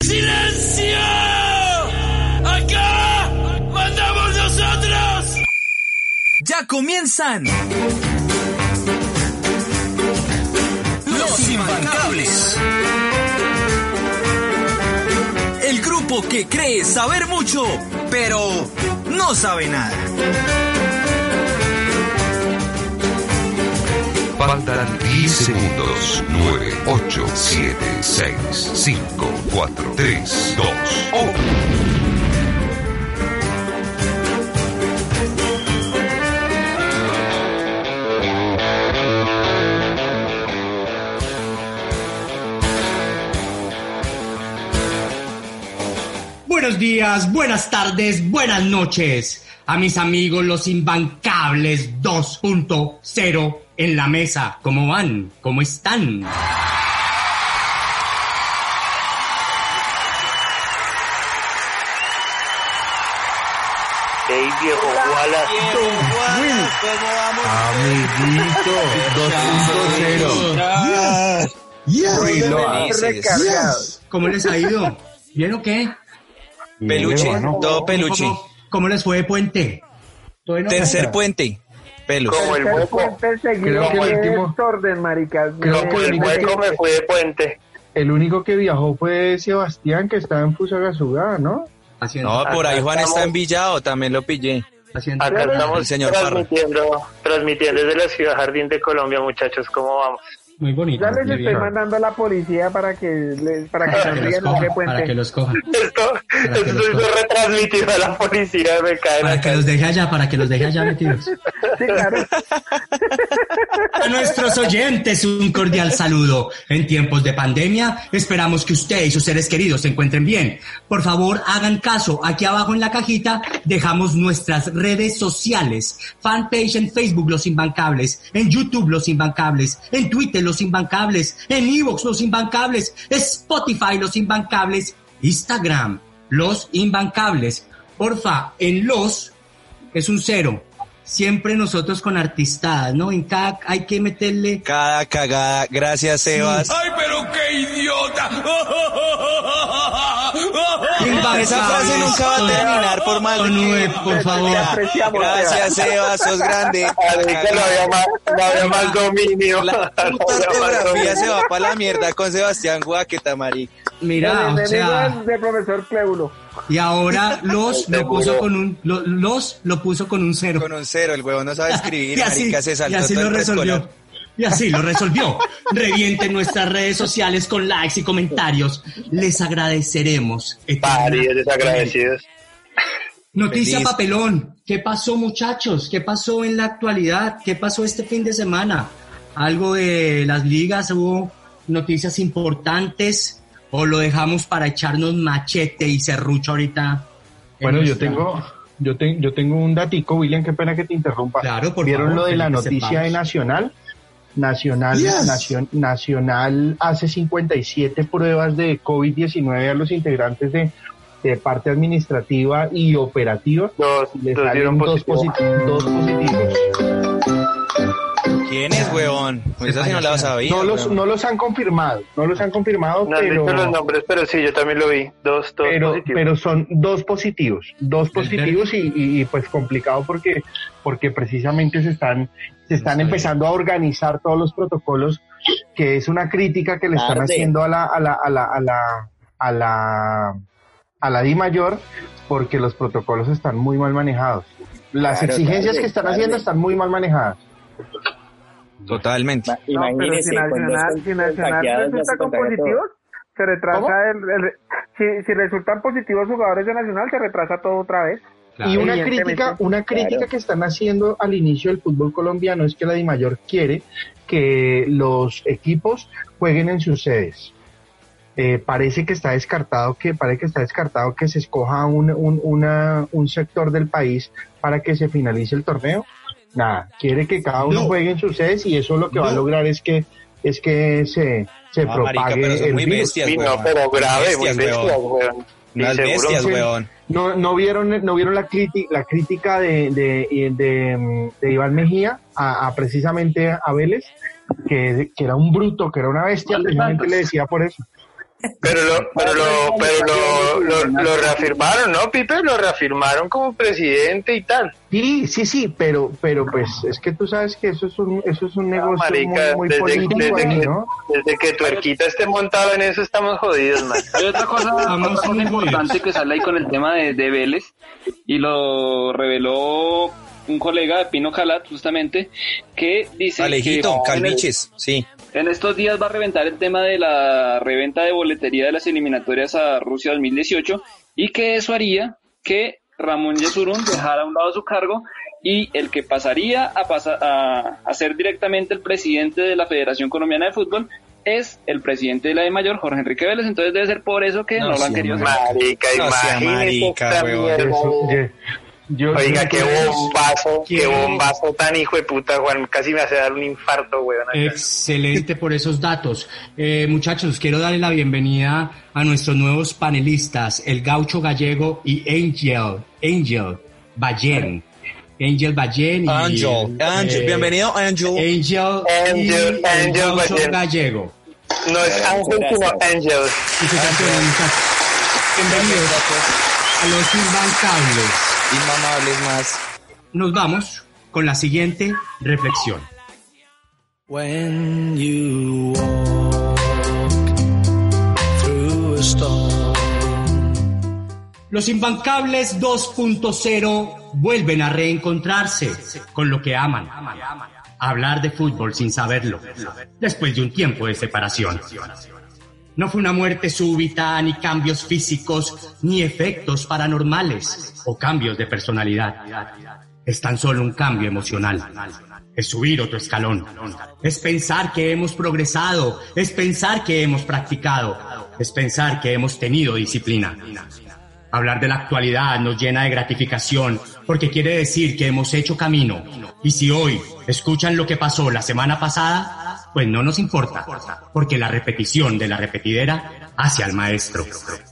¡Silencio! ¡Acá mandamos nosotros! ¡Ya comienzan! Los Imbancables. El grupo que cree saber mucho, pero no sabe nada. Faltan 10 segundos. 9, 8, 7, 6, 5, 4, 3, 2, 1. Buenos días, buenas tardes, buenas noches a mis amigos los imbancables 2.0 en la mesa. ¿Cómo van? ¿Cómo están? Ey, viejo Wallace. Amiguito, 2.0. ¿Cómo les ha ido? ¿Bien o qué? Peluche, todo peluche. ¿Cómo, cómo les fue de puente? Tercer puente. Pelos. Como el hueco. Creo que el último, orden, maricas. creo que el El hueco me fui de puente. el único que viajó fue Sebastián, que estaba en Fusagasugá, ¿no? Haciendo, No, por ahí Juan está envillado, también lo pillé. haciendo- Acá El estamos señor Parra. transmitiendo, transmitiendo desde la ciudad Jardín de Colombia, muchachos. ¿Cómo vamos? Muy bonito. Ya les estoy mandando a la policía para que les, para que Para que los coja, para que los coja. Esto, esto los es coja. retransmitido a la policía. Me caen Para que los deje allá, para que los deje allá metidos. Sí, claro. A nuestros oyentes un cordial saludo. En tiempos de pandemia esperamos que usted y sus seres queridos se encuentren bien. Por favor, hagan caso. Aquí abajo en la cajita dejamos nuestras redes sociales. Fanpage en Facebook Los Imbancables, en YouTube Los Imbancables, en Twitter Los Imbancables, en Evox Los Imbancables, Spotify Los Imbancables, Instagram Los Imbancables. Porfa, en los es un cero. Siempre nosotros con artistadas, ¿no? En cada hay que meterle Cada cagada, gracias Sebas. ¡Ay, pero qué idiota! Esa frase nunca va a terminar por mal que- V, por favor. Gracias Sebas, sos grande. Que no había más, no había más dominio. La No puta había más ortografía dominio. se va para la mierda con Sebastián Guaqueta, marica. Mira, El o sea, del profesor y ahora los lo puso con un lo- los lo puso con un cero. Con un cero, el huevo no sabe escribir, Y así, marica, se y saltó así todo lo resolvió. Y así lo resolvió. Revienten nuestras redes sociales con likes y comentarios. Les agradeceremos. Varios desagradecidos. Noticia Feliz. papelón. ¿Qué pasó, muchachos? ¿Qué pasó en la actualidad? ¿Qué pasó este fin de semana? ¿Algo de las ligas? ¿Hubo noticias importantes? ¿O lo dejamos para echarnos machete y serrucho ahorita? en Bueno, yo tengo, yo, te- yo tengo un datico, William, qué pena que te interrumpa. Claro, por ¿Vieron favor, lo de la noticia sepamos. de Nacional? Nacional, Nacion- Nacional hace 57 pruebas de COVID-19 a los integrantes de, de parte administrativa y operativa. Dos, y Le dos salen dieron dos, posit- dos positivos. ¿Quién es, huevón? Pues esa sí no la sabía. No los, no los han confirmado, no los han confirmado, No han pero, visto los nombres, pero sí, yo también lo vi. Dos, dos pero, positivos. pero son dos positivos, dos positivos y, y- y, pues complicado porque, porque precisamente se están, se están Está empezando a organizar todos los protocolos, que es una crítica que le están haciendo a la, a la, a la, a la, a la, a la Di Mayor, porque los protocolos están muy mal manejados. Las Claro, exigencias tarde, que están tarde. haciendo están muy mal manejadas. Totalmente. Ma- No, pero Imagínese, si Nacional, si Nacional resulta se con positivos, se retrasa el, el- si, si resultan positivos jugadores de Nacional, se retrasa todo otra vez. y una crítica, una crítica Claro. que están haciendo al inicio del fútbol colombiano es que la DIMAYOR quiere que los equipos jueguen en sus sedes. eh, parece que está descartado que parece que está descartado que se escoja un, un, una, un sector del país para que se finalice el torneo. Nada, quiere que cada uno No. juegue en su sede y eso lo que va a lograr es que es que se, se No, marica, propague pero son el muy virus. bestias, Sí, no, weón. pero grave, muy Bestias, weón. seguro. bestias, weón. No, no vieron, no vieron la crítica, la crítica de, de, de, de Iván Mejía a, a precisamente a Vélez, que, que era un bruto, que era una bestia, precisamente le decía por eso. Pero lo, pero lo, pero lo, lo, lo reafirmaron, ¿no, Pipe? Lo reafirmaron como presidente y tal. Sí, sí, sí, pero, pero pues es que tú sabes que eso es un, eso es un negocio Marica, muy, muy desde, político desde ahí, que, ¿no? desde que tu erquita esté montada en eso estamos jodidos, man. Hay otra cosa, muy importante que sale ahí con el tema de, de Vélez y lo reveló un colega de Pino Calat justamente que dice Alejito, que Calviches, sí. En estos días va a reventar el tema de la reventa de boletería de las eliminatorias a Rusia 2018 y que eso haría que Ramón Yesurún dejara a un lado su cargo y el que pasaría a, pasa- a, a ser directamente el presidente de la Federación Colombiana de Fútbol es el presidente de la de mayor, Jorge Enrique Vélez, entonces debe ser por eso que no, No, lo han querido No marica, yo- Oiga, qué bombazo, qué ¿Qué? bombazo tan hijo de puta, Juan. Casi me hace dar un infarto, weón. Excelente por esos datos. Eh, muchachos, quiero darle la bienvenida a nuestros nuevos panelistas, el gaucho gallego y Angel, Angel Ballén. Angel Ballén y... Angel, Angel, eh, bienvenido, Angel. Angel, Angel, y el Angel gaucho Ballén. gallego. No es Ángel, sino Angel. Muchas gracias, muchachos. Bienvenidos Inmamables más. Nos vamos con la siguiente reflexión. When you walk through a storm. Los imbancables 2.0 vuelven a reencontrarse con lo que aman. Hablar de fútbol sin saberlo, después de un tiempo de separación. No fue una muerte súbita, ni cambios físicos, ni efectos paranormales o cambios de personalidad. Es tan solo un cambio emocional. Es subir otro escalón. Es pensar que hemos progresado. Es pensar que hemos practicado. Es pensar que hemos tenido disciplina. Hablar de la actualidad nos llena de gratificación porque quiere decir que hemos hecho camino. Y si hoy escuchan lo que pasó la semana pasada, pues no nos importa, porque la repetición de la repetidera hace al maestro.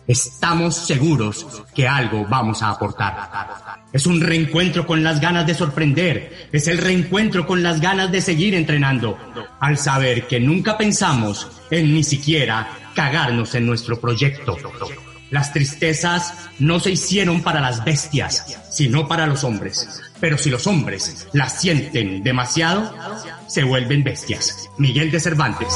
Estamos seguros que algo vamos a aportar. Es un reencuentro con las ganas de sorprender, es el reencuentro con las ganas de seguir entrenando, al saber que nunca pensamos en ni siquiera cagarnos en nuestro proyecto. Las tristezas no se hicieron para las bestias, sino para los hombres. Pero si los hombres las sienten demasiado, se vuelven bestias. Miguel de Cervantes.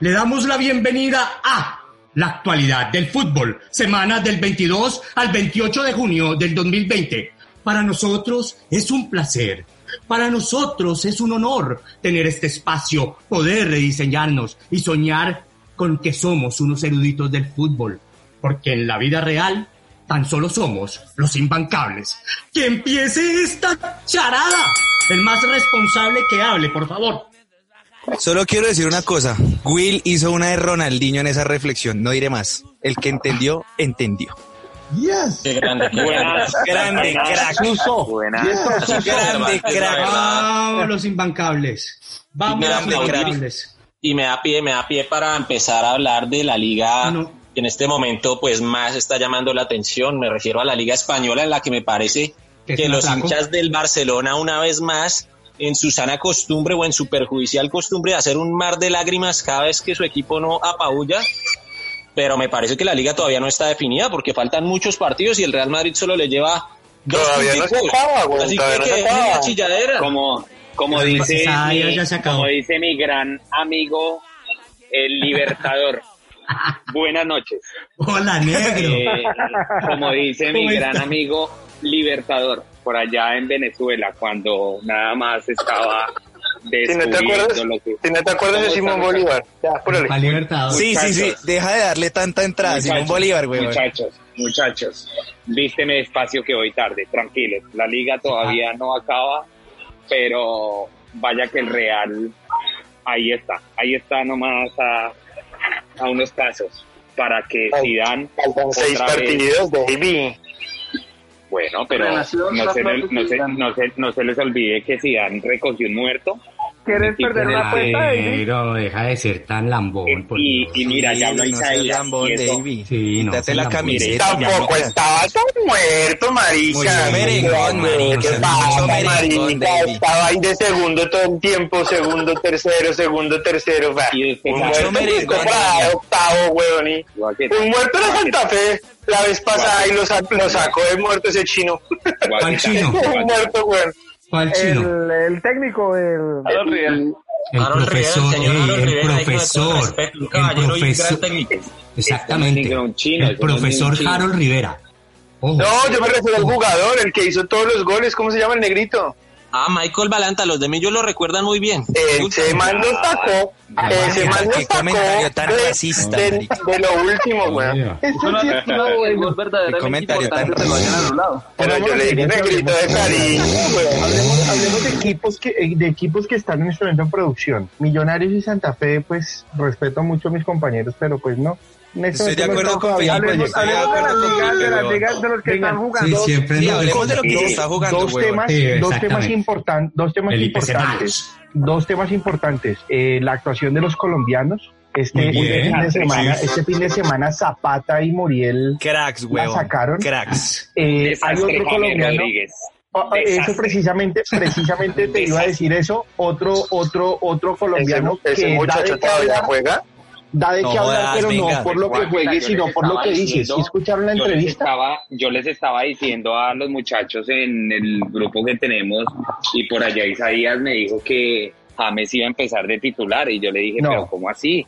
Le damos la bienvenida a la actualidad del fútbol, semana del 22 al 28 de junio del 2020. Para nosotros es un placer. Para nosotros es un honor tener este espacio, poder rediseñarnos y soñar con que somos unos eruditos del fútbol. Porque en la vida real tan solo somos los imbancables. ¡Que empiece esta charada! El más responsable que hable, por favor. Solo quiero decir una cosa. Will hizo una de Ronaldinho en esa reflexión. No diré más. El que entendió, entendió. Yes. Qué grande, qué Buenas. Grande crack. Buena. Grande crack. Vamos los imbancables. Vamos los imbancables. Y me da pie, me da pie para empezar a hablar de la liga Ah, no. que en este momento pues más está llamando la atención. Me refiero a la liga española en la que me parece Que los atraco. hinchas del Barcelona una vez más en su sana costumbre o en su perjudicial costumbre de hacer un mar de lágrimas cada vez que su equipo no apabulla. Pero me parece que la liga todavía no está definida porque faltan muchos partidos y el Real Madrid solo le lleva dos Todavía no se punticos. acaba, güey, Así todavía que no se que dejen acaba. la chilladera. Como, como dice, mi, ya se acabó. como dice mi gran amigo, el Libertador. Buenas noches. Hola, negro. Eh, como dice mi ¿Cómo gran está? amigo Libertador, por allá en Venezuela, cuando nada más estaba Si no te acuerdas, que... si no te acuerdas de ¿Cómo Simón Bolívar. Ya, apúrale. Sí, sí, sí. Deja de darle tanta entrada. Simón Bolívar, güey. Muchachos, muchachos, vísteme despacio que voy tarde, tranquilos. La liga todavía no acaba, pero vaya que el Real ahí está, ahí está nomás a, a unos pasos para que Zidane Faltan seis otra vez- partidos, baby. Bueno, pero no se, no, se, no, se, no se les olvide que Zidane recogió un muerto. ¿Quieres perder una de- apuesta, David? Pero deja de ser tan lambón, por Y, Dios. y mira, ya no seas Isaías. lambón, David. Sí, no, Quítate la camiseta. Tampoco estaba tan muerto, marica. Merengón, marica, ¿Qué mucho pasa, merengón. Estaba ahí de segundo todo el tiempo, segundo, tercero, segundo, tercero. Un mucho muerto niña. octavo, Guaqueta, Un muerto de guaqueta, Santa Fe la vez pasada y lo, sa- lo sacó de muerto ese chino. ¿Cuál guaqueta, chino? Un muerto, weón. ¿Cuál chino? El, el técnico, el... El Rivera, profesor, señor ey, Harold el Rivera, con todo profesor, el gran profesor, exactamente, Este el este profesor. Harold Rivera. Ojo. No, yo me refiero al jugador, el que hizo todos los goles. ¿Cómo se llama el negrito? Ah, Michael Balanta, los de Millos lo recuerdan muy bien. Ese man lo sacó. Ese man lo Qué sacó comentario tan de, racista, de- de lo último, weón. Eso no hace que el gol verdaderamente comentario tan te lo hayan anulado. Pero yo le digo negrito de cariño, weón. Hablemos, hablemos de equipos que eh, de equipos que están en este momento en producción. Millonarios y Santa Fe, pues respeto mucho a mis compañeros, pero pues no. Estoy de acuerdo con Felipe, proyecto. estoy de Hablemos de las acuerdo con ligas, de Felipe, las weón. ligas de los que están Sí, jugando. siempre Sí, hablemos de lo que dos- se está jugando, dos temas, Sí, dos temas importantes, dos temas importantes, dos temas importantes. Eh, la actuación de los colombianos. Este, bien. este fin de semana, Sí. este fin de semana Zapata y Muriel Cracks, la sacaron. Cracks. Eh, hay otro colombiano. Ah, ah, Eso precisamente, precisamente te iba a decir eso. Otro, otro, otro colombiano Ese, ese que da muchacho todavía juega. Da de No qué hablar, pero venga. no por lo que Guaqueta, juegue, yo les sino por lo estaba que dices. diciendo- ¿Sí escucharon la yo les entrevista? estaba, yo les estaba diciendo a los muchachos en el grupo que tenemos y por allá Isaías me dijo que James iba a empezar de titular y yo le dije, No. pero ¿cómo así?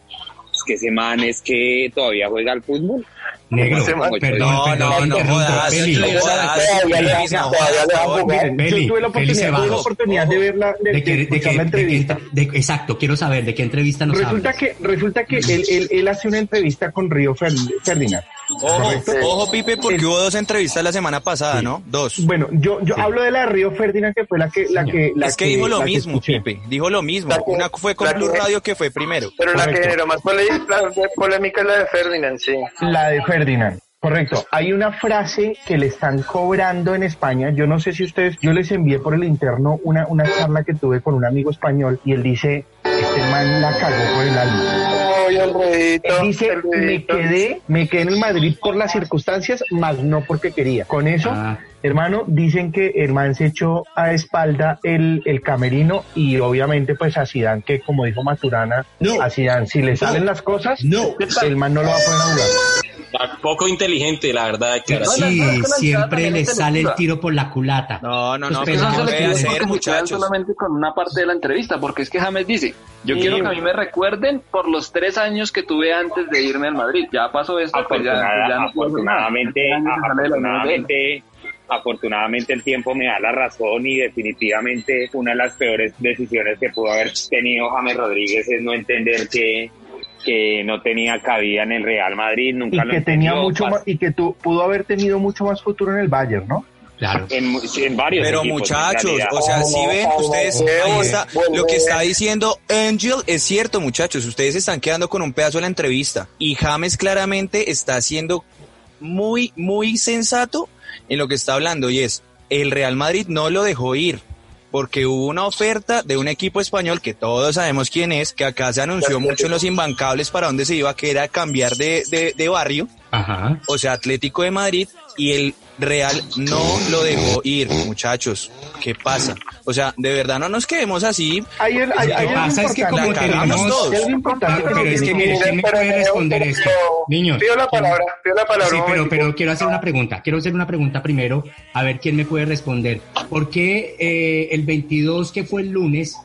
Es que ese man es que todavía juega al fútbol. Negro, perdón, No, perdón, no, no jodas. Tuve la oportunidad, de verla, de, ¿De qué- de de escuchar qué- la de qué entrevista. entre- de- exacto, quiero saber de qué entrevista nos Resulta hablas. que, resulta que él, él, él hace una entrevista con Río Fer- Ferdinand. Ojo, ojo, Pipe, porque El- hubo dos entrevistas la semana pasada, ¿no? Dos. Bueno, yo, yo hablo de la de Río Ferdinand, que fue la que, la que, la es que dijo lo mismo. Pipe. Dijo lo mismo. Una fue con Blue Radio que fue primero. Pero la que generó más polémica es la de Ferdinand, sí. La de Ferdinand. Correcto. Hay una frase que le están cobrando en España. Yo no sé si ustedes, yo les envié por el interno una, una charla que tuve con un amigo español y él dice, este man la cagó por el alma. Él dice, me quedé, me quedé en el Madrid por las circunstancias, más no porque quería. Con eso, Ah. Hermano, dicen que el man se echó a espalda el, el camerino y obviamente pues a Zidane, que como dijo Maturana, No. a Zidane, si le salen las cosas, No. el man no lo va a poder jugar. Poco inteligente, la verdad. declaración. sí, no, la siempre le sale el tiro por la culata. No, no, no, Pues, pero no eso se se puede hacer, muchachos. solamente con una parte de la entrevista, porque es que James dice, yo Sí. quiero que a mí me recuerden por los tres años que tuve antes de irme al Madrid. Ya pasó esto, pues ya, Afortunada- ya no afortunadamente, afortunadamente, afortunadamente el tiempo me da la razón y definitivamente una de las peores decisiones que pudo haber tenido James Rodríguez es no entender que, que no tenía cabida en el Real Madrid, nunca y lo que tenía mucho más, y que tu, pudo haber tenido mucho más futuro en el Bayern, ¿no? Claro. en, varios Pero equipos, muchachos, o sea, si ven, ustedes, ahí Volver, está, lo que está diciendo Angel es cierto, muchachos, ustedes están quedando con un pedazo de la entrevista y James claramente está siendo muy, muy sensato en lo que está hablando y es, el Real Madrid no lo dejó ir porque hubo una oferta de un equipo español que todos sabemos quién es, que acá se anunció mucho en los imbancables para dónde se iba, que era cambiar de, de, de barrio Ajá. o sea, Atlético de Madrid, y el Real no lo dejó ir, muchachos. ¿Qué pasa? O sea, de verdad no nos quedemos así. Hay, el- hay, Lo que pasa es que como tenemos- todos. Hay algo importante Pero es que mire, ¿quién me puede responder esto? Niños. Pido la ¿quién- palabra, pido la palabra. Sí, pero, pero quiero hacer una pregunta. Quiero hacer una pregunta primero, a ver quién me puede responder. ¿Por qué eh, el 22, que fue el lunes,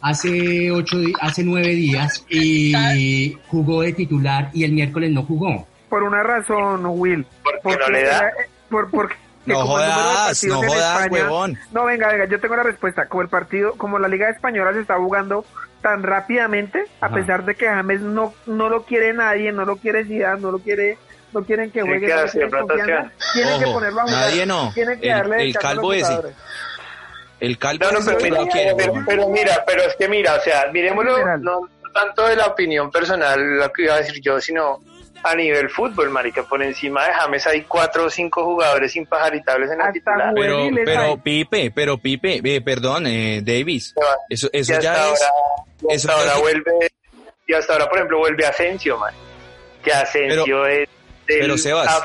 hace ocho, hace nueve días, y jugó de titular y el miércoles no jugó? Por una razón, Will. Porque no le da. Por, porque No como el número de jodas, no jodas, España- huevón. No, venga, venga, yo tengo la respuesta. Como el partido, como la Liga Española se está jugando tan rápidamente, a Ajá. pesar de que James no, no lo quiere nadie, no lo quiere Zidane, no lo quiere, no quieren que juegue, que hacer tienen que ponerlo a jugar. nadie no. Tienen que El- darle el calvo ese. El calvo No, no, mira, quiere, pero mira, pero es que mira, o sea, miremoslo no tanto de la opinión personal, lo que iba a decir yo, sino a nivel fútbol, marica, por encima de James hay cuatro o cinco jugadores imparitables en la titular. Pero, pero Pipe, pero Pipe, eh, perdón, eh, Davis, eso, eso ya es... ahora, y eso hasta ya ahora es- vuelve, y hasta ahora, por ejemplo, vuelve Asensio, man. Que Asensio es del pero, Sebas,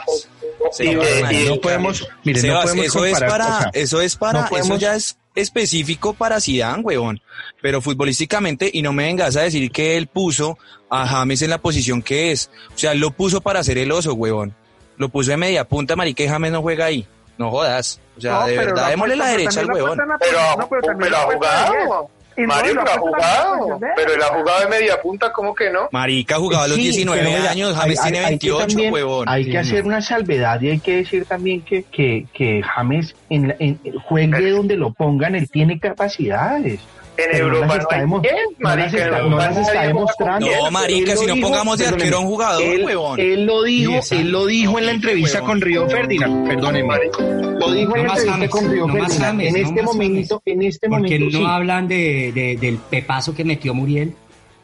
Sebas, de- man, y de- no podemos- Sebas, eso es para, eso es para, no podemos- eso ya es específico para Zidane, huevón. Pero futbolísticamente, y no me vengas a decir que él puso a James en la posición que es. O sea, él lo puso para hacer el oso, huevón. Lo puso de media punta, marica, y James no juega ahí. No jodas. O sea, No, de pero verdad, démosle la derecha al huevón. Pero, no, pero también pero ha jugado. No, Mario, pero ha jugado. Pero él ha jugado de media punta, ¿cómo que no? Marica jugaba a los Sí, 19 pero años, hay- James hay- tiene hay que 28, también- huevón. Hay que hacer una salvedad y hay que decir también que, que, que James en, la- en- juegue donde lo pongan, él tiene capacidades. En Pero no Europa las no está hay demo- quien, no las marica, está- no las está demostrando. No, marica, si no pongamos de arquero a un jugador, él, huevón. Él lo dijo, él lo dijo en la entrevista huevón. con Río Ferdinand, perdóneme. Lo dijo No en la entrevista James, con Río no Ferdinand. James, En no este momento, en este Porque momento no sí. hablan de, de- del pepazo que metió Muriel.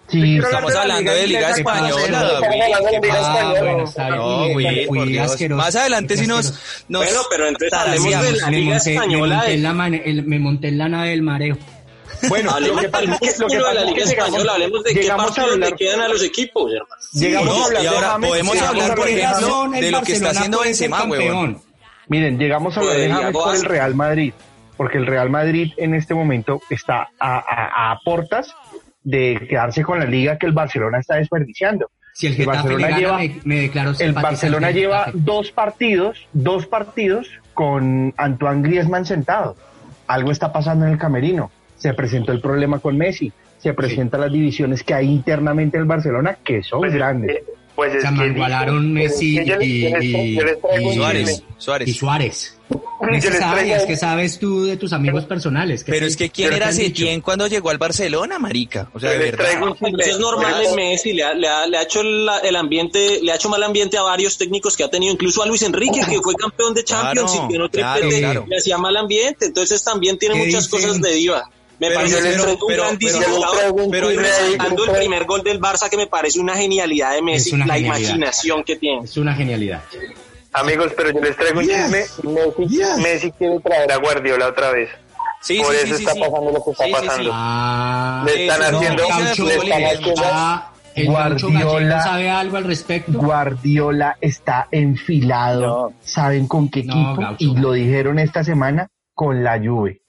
Sí, Estamos hablando de Liga Española, Estamos güey. hablando de Liga Española. bueno, está bien. No, Fui- güey, fui por Dios. asqueroso. Más adelante si nos, Bueno, pero entonces hablemos de la me Liga Española. me monté en la nave del mareo. Bueno, lo Hablemos que pasa es que- lo de la es que Liga llegamos- Española, hablemos de qué partidos hablar- le quedan a los equipos, hermano. Llegamos No, a hablar y de ahora James, podemos hablar, por de ejemplo, de lo que está haciendo Benzema, huevón. Miren, llegamos a hablar de Pues, James Iago por el. Real Madrid, porque el Real Madrid en este momento está a, a, a portas de quedarse con la liga que el Barcelona está desperdiciando. Si el El Barcelona gana, lleva- me, me declaro El Barcelona lleva dos partidos, dos partidos con Antoine Griezmann sentado. Algo está pasando en el camerino. Se presentó el problema con Messi. Se presentan las divisiones que hay internamente en el Barcelona que son Pues, grandes. eh, Pues es Se que mangualaron dice- Messi y, Suárez, y Suárez. Es que sabes, traigo- que sabes tú de tus amigos personales. Pero es que quién ¿qué era? Setién cuando llegó al Barcelona, marica. O sea, de verdad. es normal en Messi, le ha, le ha- le ha hecho el, el ambiente, le ha hecho mal ambiente a varios técnicos que ha tenido, incluso a Luis Enrique, que fue campeón de Champions Claro, y que no claro, claro. le hacía mal ambiente, entonces también tiene ¿Qué muchas dicen? cosas de diva. Me Pero parece yo que les- es un pero- grandísimo pero- jugador, pero- y pero- resaltando el primer gol del Barça que me parece una genialidad de Messi, la genialidad. imaginación que tiene. Es una genialidad. Amigos, pero yo les traigo un chisme. Messi, Messi quiere traer a Guardiola otra vez. Sí, Por sí, eso sí, está sí. pasando lo que está Sí, sí, sí. pasando. Ah, Le están eso, haciendo, no, le están haciendo ah, el Caucho Guardiola- sabe algo al respecto. Guardiola está enfilado. ¿Saben con qué No, equipo? Gaucho. y lo dijeron esta semana con la Juve.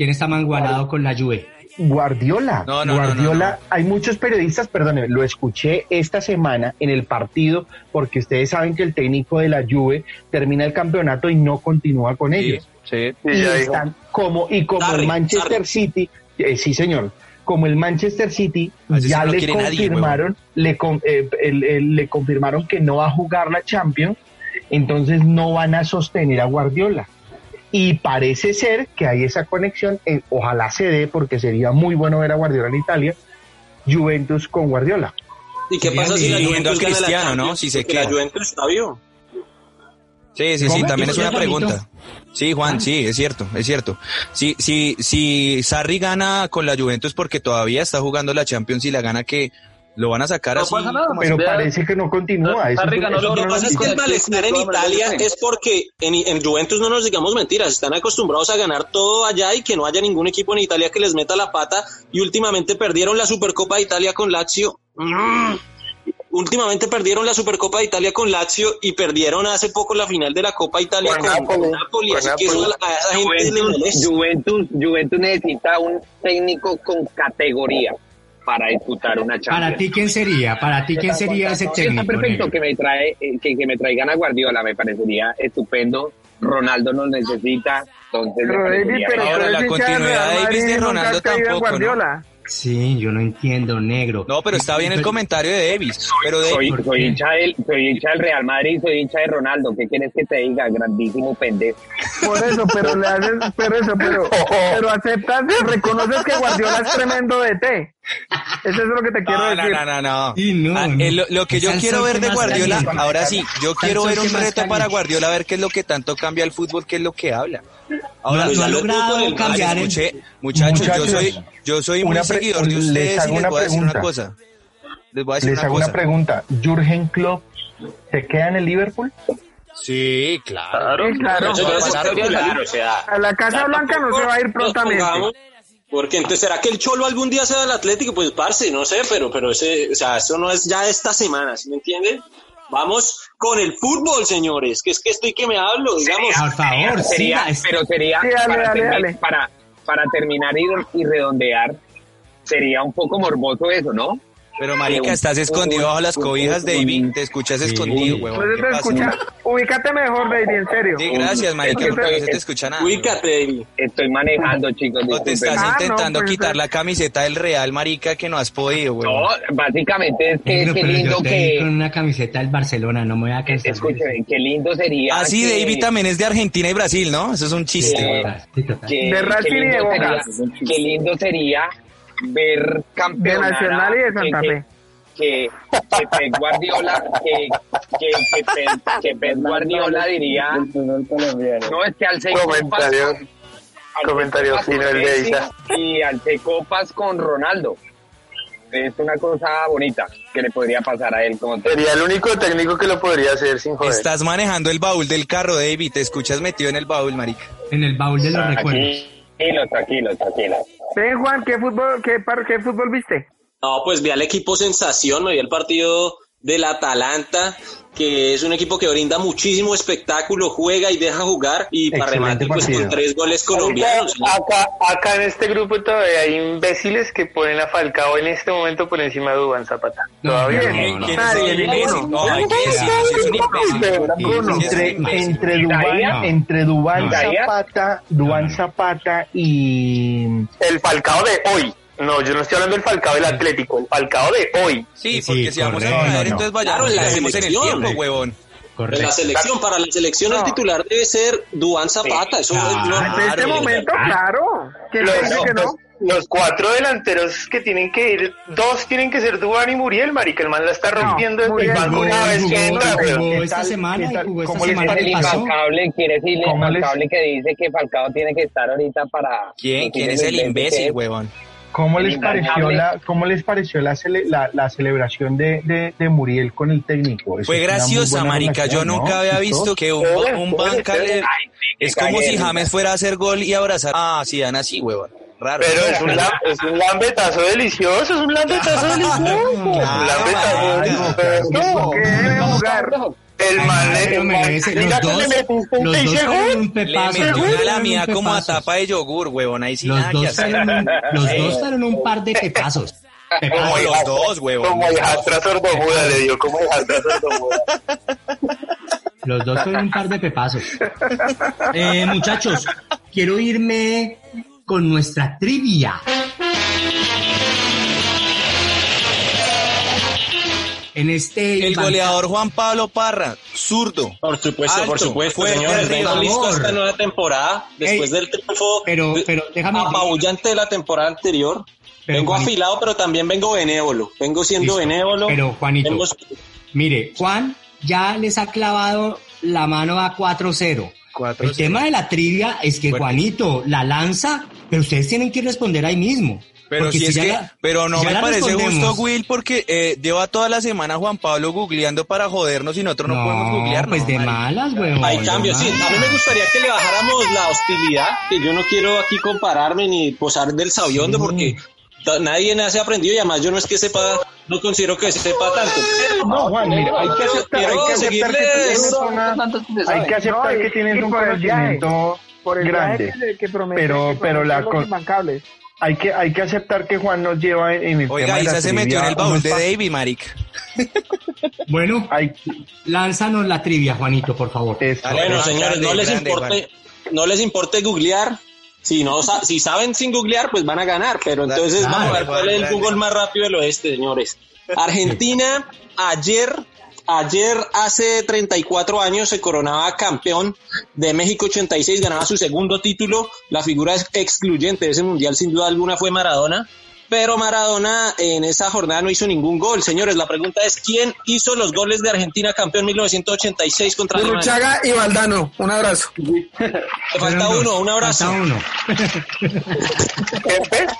¿Quién está mangualado con la Juve? Guardiola. No, no, Guardiola, no, no. hay muchos periodistas, perdónenme, lo escuché esta semana en el partido, porque ustedes saben que el técnico de la Juve termina el campeonato y no continúa con ellos. Sí. Sí, y ya están como y como Sarri, el Manchester Sarri. City, eh, sí señor, como el Manchester City ya le nadie, confirmaron, le, con- eh, el- el- le confirmaron que no va a jugar la Champions, entonces no van a sostener a Guardiola. Y parece ser que hay esa conexión, eh, ojalá se dé, porque sería muy bueno ver a Guardiola en Italia, Juventus con Guardiola. ¿Y qué pasa si la Juventus Cristiano, ¿no? Si se Porque la queda. Juventus está vivo. Sí, sí, sí, también es ¿Eso una pregunta. Sí, Juan, sí, es cierto, es cierto. Si, si, si Sarri gana con la Juventus porque todavía está jugando la Champions y la gana que lo van a sacar No así. pasa nada, como Pero Vea, parece que no continúa. Lo que pasa es que el malestar en Italia es porque en, en Juventus no nos digamos mentiras, están acostumbrados a ganar todo allá y que no haya ningún equipo en Italia que les meta la pata y últimamente perdieron la Supercopa de Italia con Lazio. Mm. Últimamente perdieron la Supercopa de Italia con Lazio y perdieron hace poco la final de la Copa Italia Con con, Napoli. con Napoli, Con así que eso a, esa gente le molesta. Juventus, Juventus necesita un técnico con categoría para disputar una Champions. Para ti, ¿quién sería? Para ti, ¿quién sería ese No, técnico? Está perfecto que me trae, eh, que, que me traigan a Guardiola, me parecería estupendo. Ronaldo nos necesita, entonces me Pero David, pero Ahora, la continuidad de Davis de Ronaldo tampoco, ¿no? Guardiola. Sí, yo no entiendo, negro. No, pero está bien el comentario de Davis. Pero de, Soy, ¿Por soy hincha del, soy hincha del Real Madrid, soy hincha de Ronaldo. ¿Qué quieres que te diga? Grandísimo pendejo. Por eso, pero le haces, pero eso, pero, pero aceptas, reconoces que Guardiola es tremendo de té. Eso es lo que te quiero No, no, decir. no, no, no. Sí, no, Ah, no. eh, lo, lo que yo quiero ver de Guardiola, caliente. ahora sí, yo quiero ver un reto para. Guardiola, a ver qué es lo que tanto cambia el fútbol, qué es lo que habla. Ahora, No, no ha lo- logrado cambiar el- escuché, muchachos, yo Muchachos, soy, yo soy muy seguidor de les ustedes hago y les una voy a decir una pregunta. cosa. Les voy a decir Les una hago cosa. una pregunta. ¿Jürgen Klopp se queda en el Liverpool? Sí, claro. Claro. Claro, espectacular, o sea, A la Casa Blanca no se va a ir prontamente. Porque entonces, ¿será que el Cholo algún día se va al Atlético? Pues, parce, no sé, pero, pero ese, o sea, eso no es ya esta semana, ¿sí me entienden? Vamos con el fútbol, señores, que es que estoy que me hablo, digamos. Por favor, sería, es- pero sería Sí, dale, para, dale, termi- dale. para para terminar y, y redondear sería un poco morboso eso, ¿no? Pero marica, estás escondido bajo las cobijas, David. Te escuchas escondido, No huevón. escucha. Ubícate mejor, Baby, en serio. Sí, gracias, marica, que porque no te- se te escucha nada. Ubícate, David. Estoy manejando, chicos. O te estás Ah, no, intentando pues, quitar la camiseta del Real, marica, que no has podido, No, huevón. básicamente es que qué lindo vi con que... una camiseta del Barcelona, no me voy a cansar. de Escúcheme, qué lindo sería Ah, sí, que- David también es de Argentina y Brasil, ¿no? Eso es un chiste, que- De qué y de Boca. sería- Qué lindo sería ver De campeonar Nacional y de Santa Fe. que, que Pep Guardiola que, que, que, Pep, que Pep Guardiola diría no es que alce Comentario- copas comentario copas fino el de Isa. y alce copas con Ronaldo es una cosa bonita que le podría pasar a él como. Sería el único técnico que lo podría hacer sin joder. Estás manejando el baúl del carro, David. Te escuchas metido en el baúl, marica. En el baúl de los recuerdos. tranquilo tranquilo tranquilo Ven, Juan, ¿qué fútbol, qué, par- qué fútbol viste? No, pues vi al equipo sensación, me vi el partido del Atalanta, que es un equipo que brinda muchísimo espectáculo, juega y deja jugar, y para remate pues con tres goles colombianos. ¿no? acá, acá en este grupo todavía hay imbéciles que ponen a Falcao en este momento por encima de Dubán Zapata. No, Todavía. Entre, imbécil. entre ¿Y Dubán, entre Dubán. Zapata, Dubán Zapata y El Falcao de hoy. No, yo no estoy hablando del Falcao del Atlético, el Falcao de hoy. Sí, Sí, porque si vamos a correcto. No, no. entonces Claro, vayamos y la hacemos en el tiempo, huevón. En la Correcto. selección, para la selección el No. titular debe ser Duan Zapata, eso es Claro. no- En este Claro, momento, claro. ¿Quién Los, dice que no? los- los cuatro delanteros que tienen que ir, dos tienen que ser Dubán y Muriel, marica. El man la está rompiendo desde el Muriel banco jugó, una vez jugó, que entra, jugó. weón. ¿Qué esta tal- semana qué y tal- jugó esta semana el que pasó. infalcable, quiere decir el ¿Cómo les- infalcable que dice que Falcao tiene que estar ahorita para... ¿Quién, quién es el imbécil, huevón? ¿Cómo les pareció la, cómo les pareció la, cele- la, la celebración de, de, de Muriel con el técnico? Eso Fue graciosa, marica. Yo nunca había visto que un, un banca le... Es como si James fuera a hacer gol y abrazar. Ah, sí, dan así, huevón. Raro. Pero es un, lam- es un lambetazo delicioso, es un lambetazo delicioso. Un lambetazo delicioso. El man- merece, los dos, le los dos gol. un Le pepazo. metió los dos una como a tapa de yogur, huevón. Ahí sí Los nada dos fueron un, par de pepazos. Como los dos, huevón. Como hijastra sordomuda, le dio como hijastra sordomuda. Los dos fueron un par de pepazos. Eh, muchachos, quiero irme con nuestra trivia. En este El goleador Juan Pablo Parra, zurdo. Por supuesto, por supuesto, fuerte, señores. Vengo arriba. listo esta nueva temporada, después Ey, del triunfo pero- pero déjame- apabullante de la temporada anterior. Pero, vengo Juanito- afilado, pero también vengo benévolo. Vengo siendo Listo. benévolo. Pero, Juanito, Mire, Juan ya les ha clavado la mano a 4-0. El tema de la trivia es que Bueno. Juanito la lanza, pero ustedes tienen que responder ahí mismo. Pero Porque si es ya que, la- pero no me parece justo, Will, porque eh, lleva toda la semana Juan Pablo googleando para jodernos y nosotros no, podemos googlear. pues no, de malas, weón. Hay cambios, sí. A mí me gustaría que le bajáramos la hostilidad, que yo no quiero aquí compararme ni posar del sabiondo Sí. porque nadie nace aprendido y además yo no es que sepa, no considero que sepa tanto. Pero, No, Juan, mira, hay que aceptar, hay que aceptar que tienes una, hay que aceptar que tienes un por el viaje, conocimiento Por el grande. que, que Pero- pero la Hay que, hay que aceptar que Juan nos lleva en el tema Oiga, de la Isa se metió en el baúl de David, marica. Bueno, Hay, lánzanos la trivia, Juanito, por favor. esto. Bueno, señores, no les grande, importe, no les importe googlear. Si no, sa- si saben sin googlear, pues van a ganar. Pero entonces Claro, vamos a ver cuál es el. Google más rápido del oeste, señores. Argentina ayer, ayer hace 34 años se coronaba campeón de México 86, ganaba su segundo título. La figura ex- excluyente de ese mundial, sin duda alguna, fue Maradona. Pero Maradona en esa jornada no hizo ningún gol. Señores, la pregunta es, ¿quién hizo los goles de Argentina campeón 1986 contra Alemania? Chaga y Valdano, un abrazo. Te falta uno, un abrazo. Falta uno.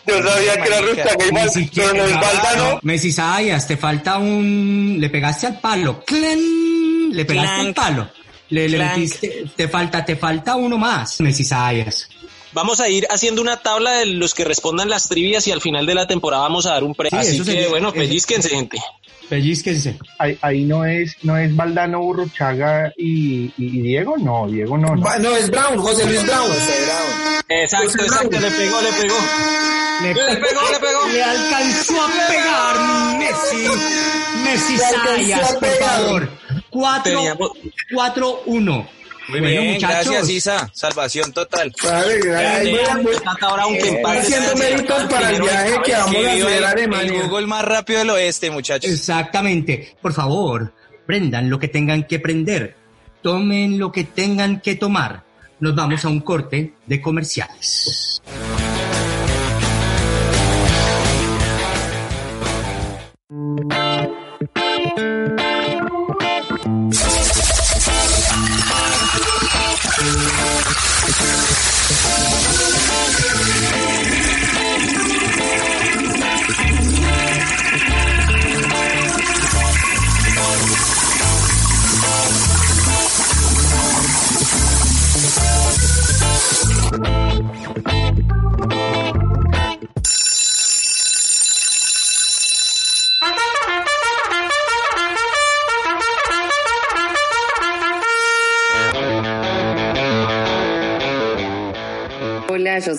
Yo sabía que era Ruchaga y Val- pero no es Valdano. Messi Sayas, te falta un... Le pegaste al palo. ¡Clen! Le pegaste al palo. Le, le metiste... Te falta, te falta uno más. Messi Sayas. Vamos a ir haciendo una tabla de los que respondan las trivias y al final de la temporada vamos a dar un premio. Sí, Así eso que sería- bueno, eso- pellizquense, gente. Pellizquense. Ahí, ahí no es no es Valdano, Burruchaga y, y- y Diego, no, Diego no. no. Es Brown, José Luis Brown. Exacto, José exacto, Brown. le pegó, le pegó. Le, Le pegó, le pegó. Le alcanzó a pegar Messi. Messi Sayas, por favor. 4 Teníamos- 4-1. Muy Bueno, bien, muchachos. gracias Isa. Salvación total. Vale, ahora un que Eh, haciendo méritos para el viaje que vamos a hacer a el Alemania. Google más rápido del oeste, muchachos. Exactamente. Por favor, prendan lo que tengan que prender. Tomen lo que tengan que tomar. Nos vamos a un corte de comerciales.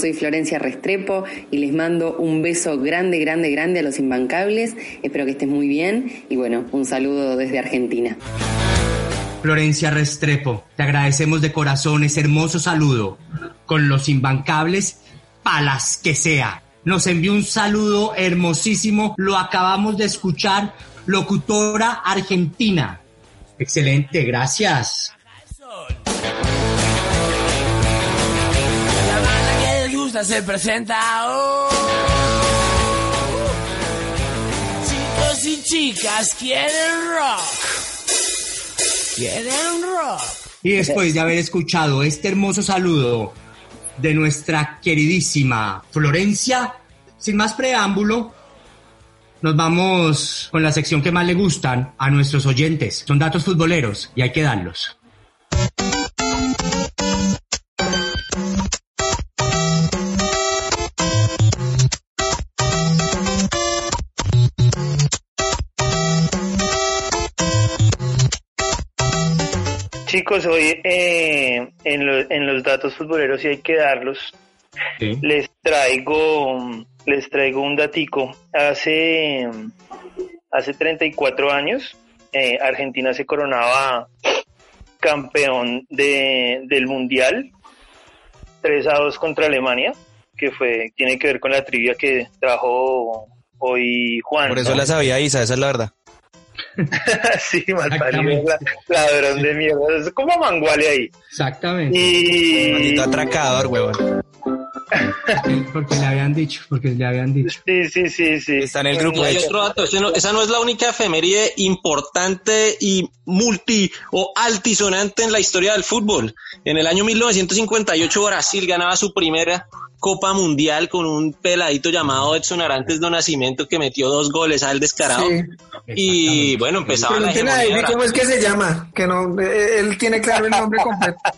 Soy Florencia Restrepo y les mando un beso grande, grande, grande a los imbancables. Espero que estés muy bien y bueno, un saludo desde Argentina. Florencia Restrepo, te agradecemos de corazón ese hermoso saludo. Con los imbancables, palas que sea. Nos envió un saludo hermosísimo, lo acabamos de escuchar, locutora argentina. Excelente, gracias. Se presenta. oh. Chicos y chicas quieren rock. Quieren rock. Y después de haber escuchado este hermoso saludo de nuestra queridísima Florencia, sin más preámbulo, nos vamos con la sección que más le gustan a nuestros oyentes. Son datos futboleros y hay que darlos. Chicos, hoy eh, en, lo- en los datos futboleros, y hay que darlos, les traigo les traigo un datico. Hace, hace 34 años, eh, Argentina se coronaba campeón de, del Mundial 3 a 2 contra Alemania, que fue tiene que ver con la trivia que trajo hoy Juan. Por eso ¿no? la sabía Isa, esa es la verdad. sí, malparido, la- ladrón de mierda. Es como manguale ahí. Exactamente. Y... Maldito atracador, huevón. Porque le habían dicho, porque le habían dicho. Sí, sí, sí, sí. Está en el grupo. Hay otro dato, esa no es la única efeméride importante y multi o altisonante en la historia del fútbol. En el año 1958 Brasil ganaba su primera Copa Mundial con un peladito llamado Edson Arantes do Nascimento que metió dos goles al descarado. Sí. Y bueno, empezaba la hegemonía David cómo es que se llama, que no, eh, él tiene claro el nombre completo.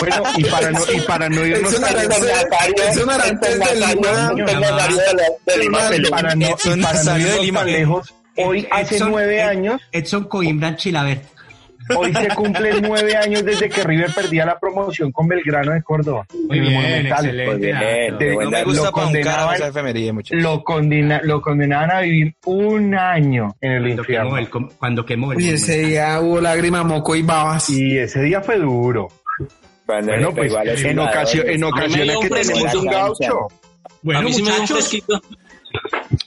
Bueno, y para no, y para no irnos Edson tan Arantes, Edson Arantes del Lima. para no, Edson para no Nazario de Lima. lejos, hoy hace nueve años, Edson Coimbra Chilaver. Hoy se cumplen nueve años desde que River perdía la promoción con Belgrano de Córdoba. Muy bien, excelente. Gusta lo condenaban- a vivir un año en el Cuando infierno. quemó el, com- cuando quemó el Y ese día hubo lágrima, moco y babas. Y ese día fue duro. Cuando Bueno, pues en, ocasión, ocasiones que tenemos un gaucho. a Bueno, muchachos,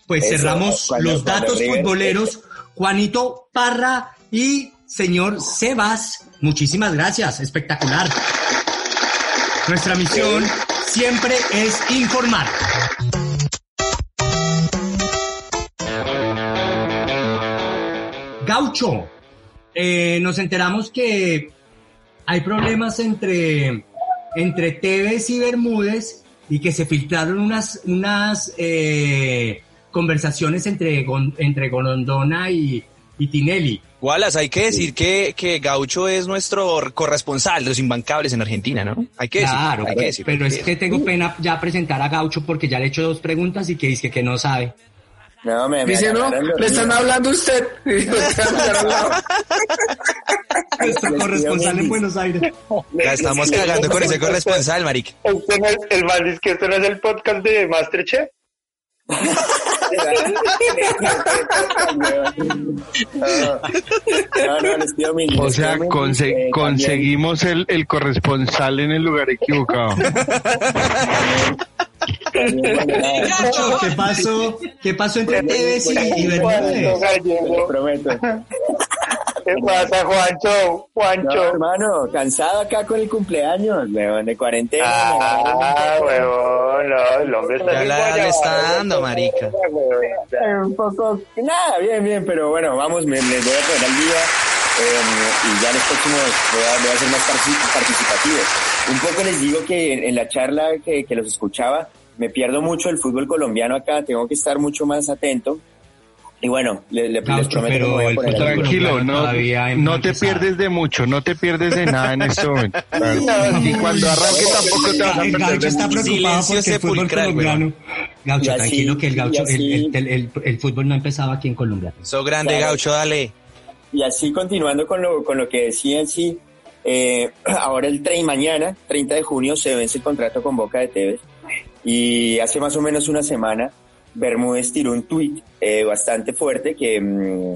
pues Eso, cerramos cuando- los cuando datos River- futboleros. Juanito Parra y señor Sebas. Muchísimas gracias, espectacular. Nuestra misión siempre es informar. Gaucho, eh, nos enteramos que hay problemas entre, entre Tevez y Bermúdez y que se filtraron unas, unas eh, conversaciones entre, entre Gorondona y, y Tinelli. Wallace, hay que decir que, que Gaucho es nuestro corresponsal de los imbancables en Argentina, ¿no? Hay que decir. Claro, hay que decir. pero es que tengo pena ya presentar a Gaucho porque ya le he hecho dos preguntas y que dice que no sabe. No, me, me Dice, no, le están hablando a usted. Nuestro corresponsal en Buenos Aires. La estamos cagando con ese corresponsal, marica. Este no es- el mal es que esto no es el podcast de Masterchef. O sea, conse- eh, conseguimos el, el corresponsal en el lugar equivocado. ¿qué pasó? ¿Qué pasó entre Tevez y, y Bermúdez? Te prometo. ¿Qué pasa, Juancho? Juancho. No, hermano, cansado acá con el cumpleaños, weón, de cuarentena. Ah, huevón, no, el hombre está Ya la- le está dando, marica. Eh, un poco, nada, bien, bien, pero bueno, vamos, me, les voy a poner al día eh, y ya en los próximos voy a, voy a ser más partic- participativo. Un poco les digo que en, en la charla que, que los escuchaba, me pierdo mucho el fútbol colombiano acá, tengo que estar mucho más atento. Y bueno, le- le- les, Gaucho, prometo que me pero voy a. Tranquilo, no, no te que pierdes de mucho, no te pierdes de nada en este momento. Y cuando arranque tampoco te vas a El perder Gaucho está preocupado porque el fútbol colombiano. Gaucho, así- tranquilo que el Gaucho, el, el, el, el fútbol no empezaba aquí en Colombia. So grande, Claro. Gaucho, dale. Y así continuando con lo, con lo que decía sí, eh, ahora el 30 mañana, 30 de junio, se vence el contrato con Boca de Tevez. Y hace más o menos una semana, Bermúdez tiró un tuit eh, bastante fuerte que, mm,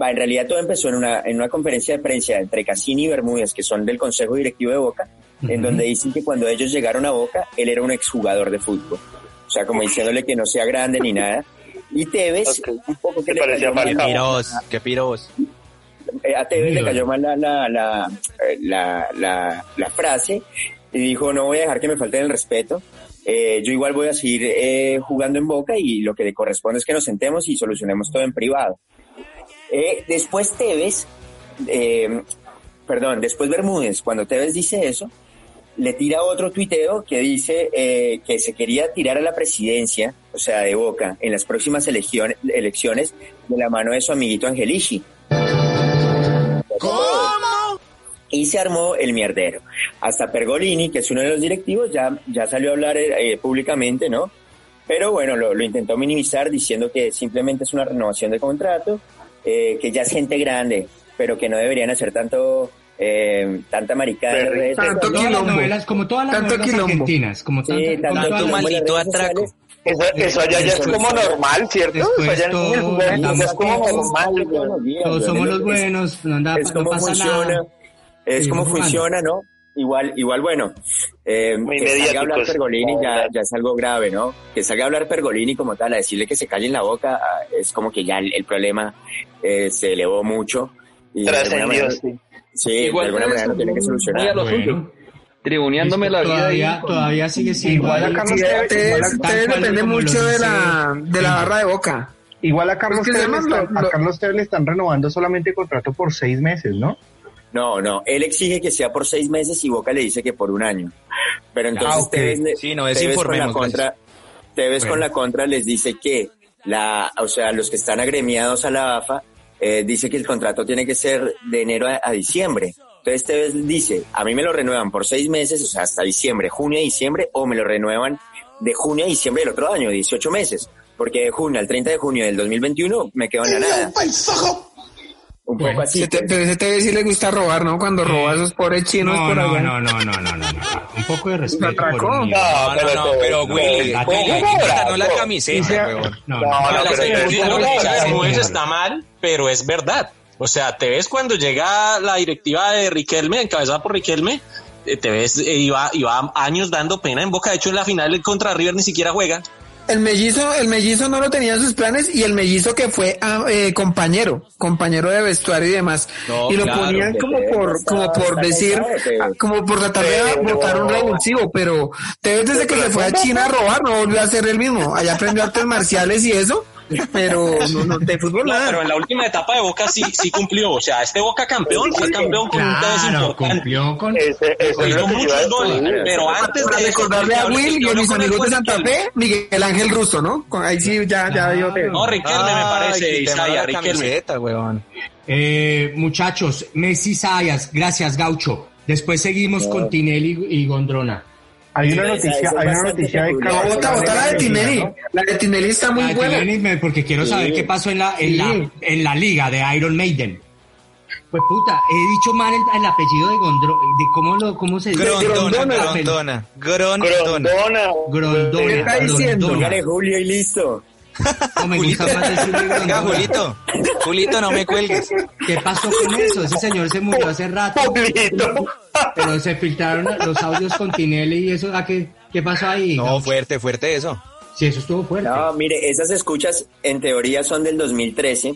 va, en realidad todo empezó en una, en una conferencia de prensa entre Cassini y Bermúdez, que son del Consejo Directivo de Boca, en donde dicen que cuando ellos llegaron a Boca, él era un exjugador de fútbol. O sea, como diciéndole que no sea grande ni nada. Y Tevez, un poco que le parecía mal- Qué piros, eh, a Tevez le cayó mal la, la, la, eh, la, la- la frase y dijo no voy a dejar que me falten el respeto. Eh, yo igual voy a seguir eh, jugando en Boca y lo que le corresponde es que nos sentemos y solucionemos todo en privado. Eh, después Tevez, perdón, después Bermúdez, cuando Tevez dice eso, le tira otro tuiteo que dice que se quería tirar a la presidencia, o sea, de Boca, en las próximas elecciones de la mano de su amiguito Angelici. ¿Cómo? Y se armó el mierdero. Hasta Pergolini, que es uno de los directivos, ya, ya salió a hablar eh, públicamente, ¿no? Pero bueno, lo, lo intentó minimizar diciendo que simplemente es una renovación de contrato, eh, que ya es gente grande, pero que no deberían hacer tanto, eh, tanta maricada en las redes Tanto Todas las novelas, como todas las Tanto novelas quilombo. argentinas, como Sí, tanto, como tanto las- maldito atraco. Eso, eso allá ya es como normal, ¿cierto? Eso allá en todo- el andamos es como todos- normal. todos somos los buenos, no, anda, es no como pasa funciona, nada. Es Sí, como funciona, ¿no? Igual, igual bueno, eh, Muy que salga a hablar. Pergolini ya, ya es algo grave, ¿no? Que salga a hablar Pergolini como tal, a decirle que se calle en la boca, ah, es como que ya el, el problema eh, se elevó mucho. Y de alguna Trascendió, manera, sí. sí, Igual de alguna manera lo tiene que solucionar. a lo suyo. Tribuneándome la vida. Todavía, todavía sigue siendo Igual a. Carlos Sí, Tevez, depende mucho de la, de la barra de boca. Igual a Carlos, Tevez, a lo- Carlos Tevez le están renovando solamente contrato por seis meses, ¿no? No, no, él exige que sea por seis meses y Boca le dice que por un año. Pero entonces Ah, ok. Tevez, le- Sí, no, Tevez con la contra, Tevez Bueno. con la contra les dice que la, o sea, los que están agremiados a la AFA, eh, dice que el contrato tiene que ser de enero a, a diciembre. Entonces Tevez dice, a mí me lo renuevan por seis meses, o sea, hasta diciembre, junio a diciembre, o me lo renuevan de junio a diciembre del otro año, 18 meses. Porque de junio al 30 de junio del 2021 me quedo en la nada. Un poco así. Se te- pero ese sí le gusta robar, ¿no? Cuando roba a esos pobres chinos No, por no, allá. no, no, no, no, no, no. Un poco de respeto por un niño. No, no, no, pero Willy, no, Willy, no, la no, camiseta. No, No, no, no, la pero señora es dice, como lo que la- dice Bermúdez la- está mal, pero es verdad. O sea, te ves cuando llega la directiva de Riquelme, encabezada por Riquelme, eh, te ves, eh, iba, iba años dando pena en boca. De hecho, en la final contra River ni siquiera juega. El mellizo, el mellizo no lo tenía en sus planes y el mellizo que fue ah, eh, compañero, compañero de vestuario y demás. No, y lo claro, ponían como Tevez por, está- como por decir, como por tratar de botar un revulsivo, pero Tevez desde que se fue a China a robar no volvió a ser el mismo. Allá aprendió artes marciales y eso, pero no, no, de fútbol No, nada. pero en la última etapa de Boca sí, sí cumplió. O sea, este Boca campeón fue campeón con un importante. cumplió con... Ese, eso es Hizo yo muchos goles, pero antes de recordarle a Will y a mis amigos de Santa. Fe, Miguel Ángel Russo, ¿no? Ahí sí ya, ya dio tema. No, Riquelme me parece, la Riquelme. camiseta, weón. Eh, muchachos, Messi Sayas, gracias Gaucho. Después seguimos con Tinelli y Gondrona. Hay una noticia, hay una noticia de Bota, bota la de Tinelli. La de Tinelli está muy Ah, buena. Tinelli, porque quiero saber Sí. qué pasó en la, en, Sí. la, en la liga de Iron Maiden. Pues puta, he dicho mal el, el apellido de Gondrona. De cómo, lo, ¿Cómo se dice? Grondona, grondona, grondona. Grondona. Grondona. ¿Qué está diciendo? Grondona. Dígale Julio y listo. No me gusta más decirle Venga, Grondona. Julito. Julito, no me cuelgues. ¿Qué pasó con eso? Ese señor se murió hace rato. Julito. Pero se filtraron los audios con Tinelli y eso. ¿a qué, ¿Qué pasó ahí? No, fuerte, fuerte eso. Sí, eso estuvo fuerte. No, mire, esas escuchas en teoría son del 2013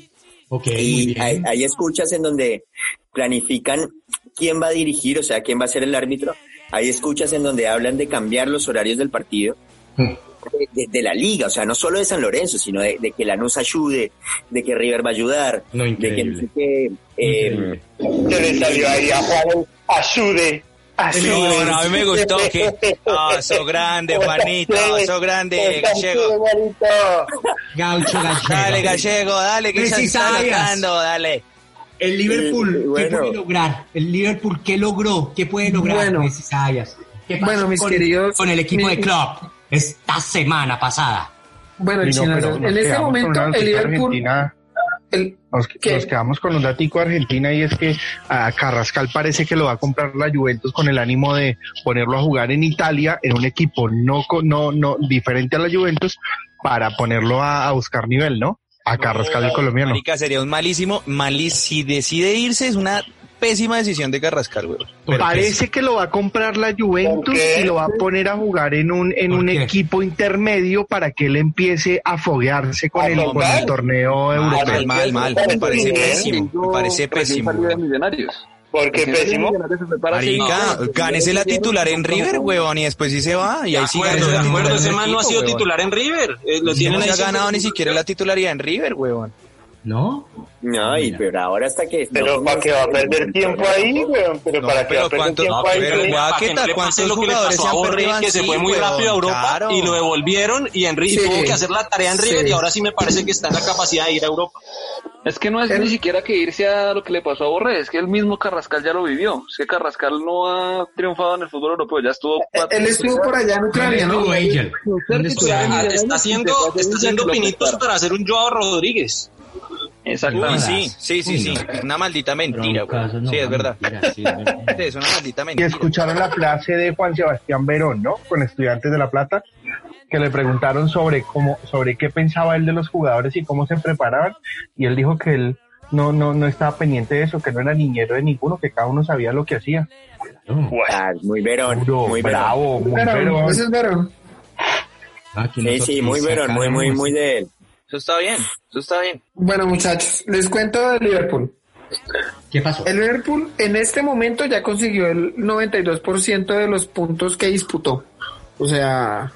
Ok, muy y bien. hay, hay escuchas en donde planifican quién va a dirigir, o sea, quién va a ser el árbitro. Hay escuchas en donde hablan de cambiar los horarios del partido. De, de- de la liga, o sea, no solo de San Lorenzo, sino de, de que Lanús ayude, de que River va a ayudar, No, de que, no sé qué, eh, le salió ahí a Juan. Ayude. Ayude. No, no, a mí me gustó que... Ah, so grande, Juanito, so grande, gallego. Gaucho Gallego. Dale, gallego, dale, que ya está tocando, dale. El Liverpool, Eh, ¿qué puede lograr? El Liverpool, ¿qué logró? ¿Qué puede lograr Bueno. Bueno, mis con, queridos- con el equipo de Klopp esta semana pasada? Bueno, no, pero en este momento el Liverpool, argentina. el, Nos, nos quedamos con un datico de Argentina y es que a Carrascal parece que lo va a comprar la Juventus con el ánimo de ponerlo a jugar en Italia en un equipo no co- no no diferente a la Juventus para ponerlo a, a buscar nivel, ¿no? A Carrascal el colombiano. Marica, sería un malísimo, malí si decide irse es una pésima decisión de Carrascal, güey. Parece que lo va a comprar la Juventus y lo va a poner a jugar en un en ¿Por un qué? equipo intermedio para que él empiece a foguearse con ¿A el, con el torneo europeo. Mal, mal, mal, me parece pésimo, me parece pésimo. salió de güey. Millonarios. ¿Por qué Recién salió de pésimo? Marica, gánese la titular en River, huevón, y después sí se va, y ahí sí acuerdo, de acuerdo, ese man no ha sido titular en River. Eh, no se ha ganado ni siquiera la titularidad en River, huevón. ¿No? no, y pero ahora hasta que... Pero no, ¿para qué va a perder tiempo ahí, weón? Pero No, ¿para qué va a perder tiempo no, ahí? pero le ¿Cuántos pase lo que le jugadores pasó se a han Borré, perdido que se fue muy rápido a Europa Claro. y lo devolvieron y Henry Sí. tuvo que hacer la tarea en River Sí. y ahora sí me parece que está en la capacidad de ir a Europa. Es que no es ni siquiera que irse a lo que le pasó a Borré, es que el mismo Carrascal ya lo vivió. Es que Carrascal no ha triunfado en el fútbol europeo, ya estuvo cuatro él estuvo por allá en Ucrania, ¿no? Angel. Está haciendo, está haciendo pinitos para hacer un Joao Rodríguez. Uy, Exactamente. sí, sí, sí, sí. Una maldita mentira, güey. no, Sí, es verdad. mentira, sí, es una maldita Y mentira. escucharon la frase de Juan Sebastián Verón, ¿no? Con Estudiantes de La Plata, que le preguntaron sobre cómo, sobre qué pensaba él de los jugadores y cómo se preparaban, y él dijo que él no, no, no estaba pendiente de eso, que no era niñero de ninguno, que cada uno sabía lo que hacía. Ah, muy verón, Duro, muy verón. bravo, muy Verón, verón. ese es Verón. Aquí Sí, sí, muy verón, muy, muy, muy de él. Eso está bien, eso está bien. Bueno, muchachos, les cuento de Liverpool. ¿Qué pasó? El Liverpool en este momento ya consiguió el 92% de los puntos que disputó. O sea,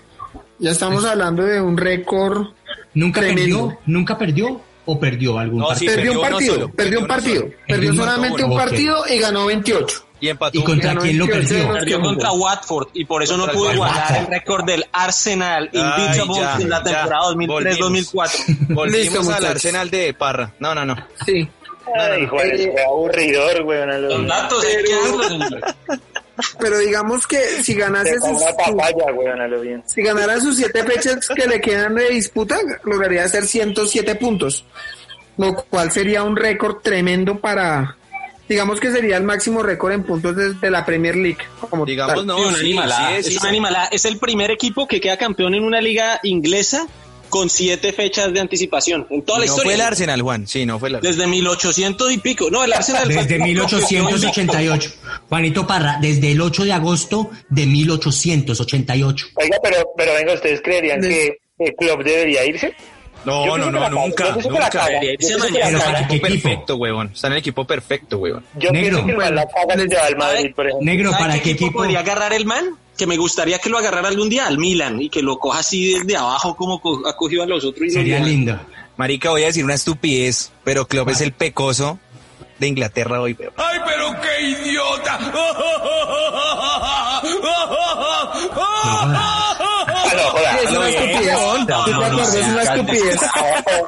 ya estamos hablando de un récord. ¿Nunca tremendo. perdió? ¿Nunca perdió? ¿O perdió algún No, partido? sí, perdió un perdió partido, solo, perdió perdió un uno partido, solo. perdió Perdió solamente un partido y ganó 28. Y empató. ¿Y contra quién lo 28 de perdió? Perdió contra. Watford y por eso no Contra pudo el igualar el récord del Arsenal Invincible en la temporada Volvimos. 2003-2004. Volvimos Listo, al. Arsenal de Parra. No, no, no. Sí. Ay, Juan, qué aburridor, weón. a lo- Los datos darlos. Pero digamos que si ganase sus, una papaya, weón, a lo bien. si ganara sus siete fechas que le quedan de disputa, lograría hacer 107 puntos, lo cual sería un récord tremendo para, digamos que sería el máximo récord en puntos de, la Premier League. Como Digamos, tal. no, Sí, una sí, animalada. sí, es sí, una sí. animalada. Es el primer equipo que queda campeón en una liga inglesa con siete fechas de anticipación en toda la No historia. fue el Arsenal, Juan. Sí, no fue el Arsenal. Desde 1800 y pico. No, el Arsenal Desde 1888. Juanito Parra, desde el 8 de agosto de 1888. Oiga, pero, pero venga, ¿ustedes creerían que el club debería irse? No, Yo no, no, nunca, nunca. Está en caga. el equipo perfecto, huevón. Está en el equipo perfecto, huevón. Yo Negro. pienso que la caga si se va al Madrid, por ejemplo. Negro, ¿Sabe ¿para qué equipo? podría agarrar el man? Que me gustaría que lo agarrara algún día al Milan y que lo coja así desde abajo como co- ha cogido a los otros. y Sería lindo. Marica, voy a decir una estupidez, pero Klopp es el pecoso de Inglaterra hoy, weón. ¡Ay, pero qué idiota! Es una estupidez. ¿Tú te acuerdas? Es una estupidez.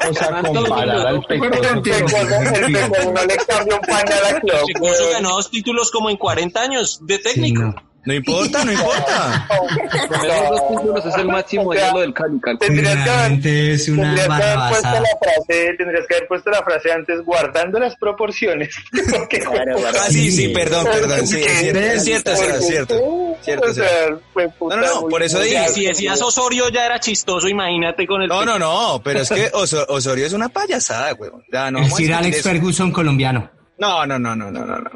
O sea, comparar al pecoso. El pecoso no le cambió un pañal a Klopp. Pecoso ganó dos títulos como en 40 años de técnico. No importa, no importa. Con esos dos títulos es el máximo ídolo del Cali. Cal. Tendrías que haber, es una tendrías que haber puesto la frase, tendrías que haber puesto la frase antes guardando las proporciones. Porque, Ah, sí, sí, perdón, perdón, sí, es cierto, es cierto, es cierto, es cierto. Cierto, O sea, fue puta No, no, no, por eso dije. Si decías Osorio ya era chistoso, imagínate con el... No, no, no, pero es que Oso- Osorio es una payasada, weón. Ya, no Sir discutir Alex eso. Ferguson colombiano. No, no, no, no, no, no, no.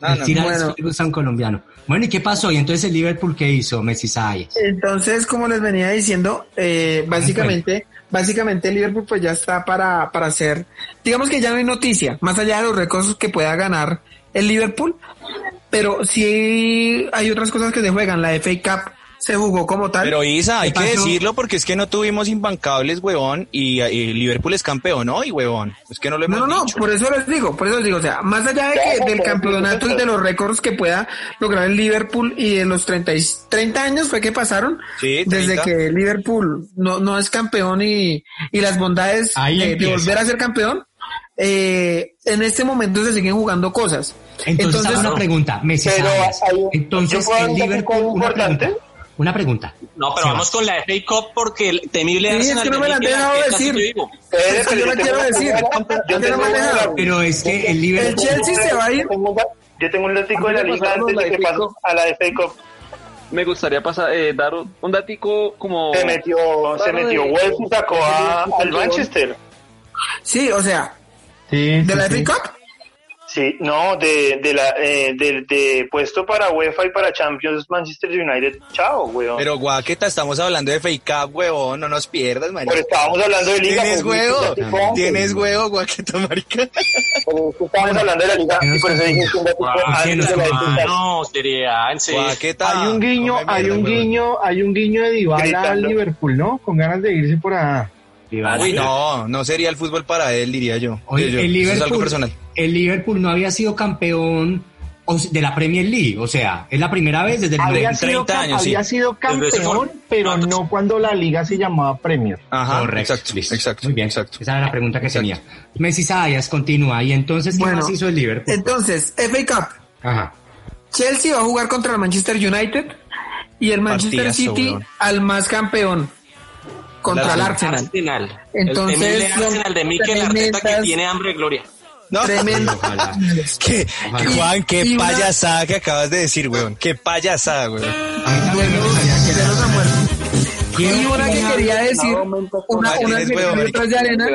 No, el no, Bueno. Ferguson colombiano. Bueno, ¿y qué pasó? ¿Y entonces el Liverpool qué hizo? Messi Sáenz. Entonces, como les venía diciendo, eh, básicamente, básicamente el Liverpool pues ya está para, para hacer, digamos que ya no hay noticia, más allá de los récords que pueda ganar el Liverpool, pero sí hay otras cosas que se juegan, la FA Cup se jugó como tal. Pero Isa, hay ¿Qué que pasó? decirlo porque es que no tuvimos imbancables, huevón, y, y Liverpool es campeón hoy, huevón. Es que no lo hemos No, no, no, dicho. por eso les digo, por eso les digo, o sea, más allá de que del campeonato y de los récords que pueda lograr el Liverpool y de los 30, y- 30 años fue que pasaron Sí, desde 30. que el Liverpool no, no es campeón y, y las bondades Ahí de, volver a ser campeón, eh, en este momento se siguen jugando cosas. Entonces, hago una pregunta, un- Entonces, ¿yo puedo el Liverpool, una importante? pregunta. Una pregunta. No, pero vamos va. con la FA Cup porque el temible Sí, es que no me la han dejado decir. Es que pero yo la quiero decir. Yo ¿Por qué no me han una- dejado? Pero es que el El Liverpool... Chelsea se va a ir. Yo tengo un datico de la liga antes de la que pase a la FA Cup. Me gustaría pasar, eh, dar un datico como... Se metió, se metió de- Wolves y sacó a- al Manchester. Sí, o sea, Sí, de la sí. FA Cup. Sí, no, de, de la, eh, de, de puesto para UEFA y para Champions Manchester United. Chao, weón. Pero Guaqueta, estamos hablando de fake up, huevón, no nos pierdas, marica. Pero estábamos hablando de liga. ¿Tienes huevo? ¿Tienes huevo, Guaqueta, marica? Pero Estábamos hablando de la liga y por eso dije que un Cup. No, sería en serio. Guaqueta. Hay un guiño, hay un guiño, hay un guiño de Dybala al. Liverpool, ¿no? Con ganas de irse por allá. Uy, no, no sería el fútbol para él, diría yo. Oye, Yo- el eso es algo Liverpool, personal. el Liverpool no había sido campeón de la Premier League, o sea, es la primera vez desde el Había 30 sido, sí. había sido campeón, pero no cuando la liga se llamaba Premier. Ajá, Correcto, exacto, listo. exacto. Muy bien, exacto. Esa era la pregunta que Exacto. tenía. Messi Sayas continúa. ¿Y entonces qué Bueno, más hizo el Liverpool? Entonces, FA Cup. Ajá. Chelsea va a jugar contra el Manchester United y el Manchester Partidazo, City al más campeón contra el Arsenal. Arsenal. Entonces, el Arsenal de Mikel Arteta que tiene hambre de gloria. No, Tremendo. Ojalá. ¿Qué, Ojalá. Juan, qué Y una- payasada que acabas de decir, weón. Qué payasada, weón. Bueno, ya los ha muerto. Y una que quería decir, una, una que detrás de arena,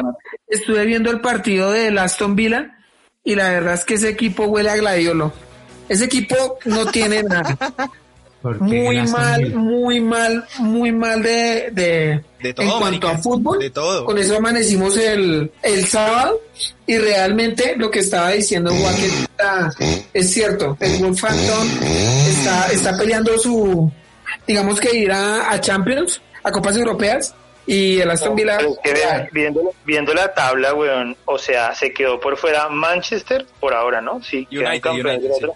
estuve viendo el partido del Aston Villa y la verdad es que ese equipo huele a gladiolo. Ese equipo no tiene nada. Porque Muy mal, muy mal, muy mal de, de, De todo, en cuanto marica. a fútbol. De todo. Con eso amanecimos el, el sábado y realmente lo que estaba diciendo Joaquín está- es cierto. El Wolverhampton está, está peleando su, digamos que ir a, a Champions, a Copas Europeas y el Aston Villa. Es que vean, viendo, viendo la tabla, weón, o sea, se quedó por fuera Manchester por ahora, ¿no? Sí, United, otra.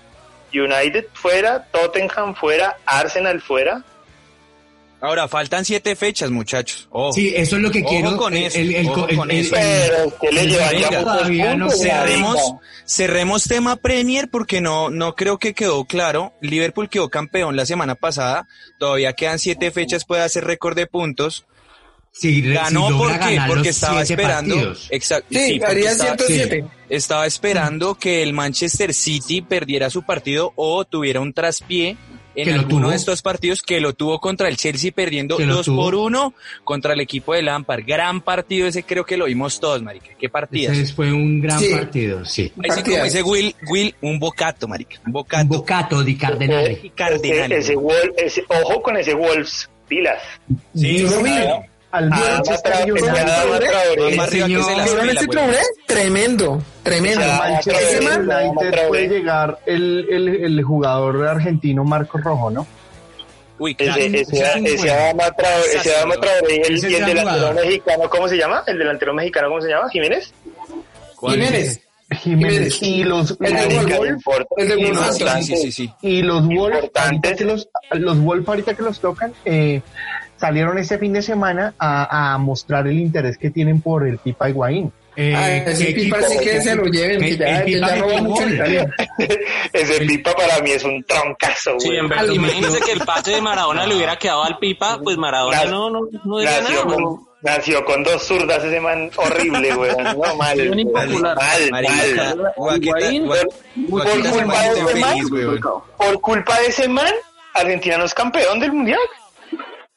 United fuera, Tottenham fuera, Arsenal fuera. Ahora, faltan siete fechas, muchachos. Ojo. Sí, eso es lo que Ojo quiero. con el- eso, el- el- ojo el- con el- eso. Pero que le llevaría todavía no. Cerremos, cerremos tema Premier porque no, no creo que quedó claro. Liverpool quedó campeón la semana pasada. Todavía quedan siete fechas, puede hacer récord de puntos. Si re- Ganó si porque, estaba esperando. partidos. Exacto. Sí, haría estaba- 107. Estaba esperando que el Manchester City perdiera su partido o tuviera un traspié en Que alguno tuvo. de estos partidos que lo tuvo contra el Chelsea perdiendo Que lo 2 tuvo. por 1 contra el equipo de Lampard. Gran partido ese creo que lo vimos todos, marica. Qué partidas. Ese fue un gran Sí. partido, sí. Ahí sí, como dice Will, Will, un bocato, marica. Un Un bocato. bocato. Ese, Cardinal. ese, Wol- ese- ojo con ese Wolves, pilas. Sí, vi. claro. Al Ah, Manchester Matra- United. Adama Traoré. Más arriba que señor- se las ¿Vieron pela, ese güey. Traoré? Tremendo, tremendo. Ese United puede llegar el, el, el jugador argentino Marco Rojo, ¿no? Uy, Ese, claro. ese, ese, ese Adama Traoré, ese Adama Traoré y el, delantero mexicano, ¿cómo se llama? El delantero mexicano, ¿cómo se llama? ¿Jiménez? Jiménez. Jiménez y los sí. y los Wolf Importante. ahorita que los los Wolf ahorita que los tocan eh, salieron este fin de semana a, a mostrar el interés que tienen por el Pipa Higuaín. Eh, Ah, ese ¿qué Pipa equipo? sí que se lo lleven, que ya, que roba mucho en gol. Italia. Ese Pipa para mí es un troncazo, güey. imagínense que el pase de Maradona le hubiera quedado al Pipa, pues Maradona no, no, no diría nació, nada. con, nació con dos zurdas ese man horrible, güey. No, mal, mal, impopular. mal, Marica, mal. Guaqueta, Higuaín, Gua- Por culpa de ese man, feliz, por culpa de ese man, Argentina no es campeón del mundial.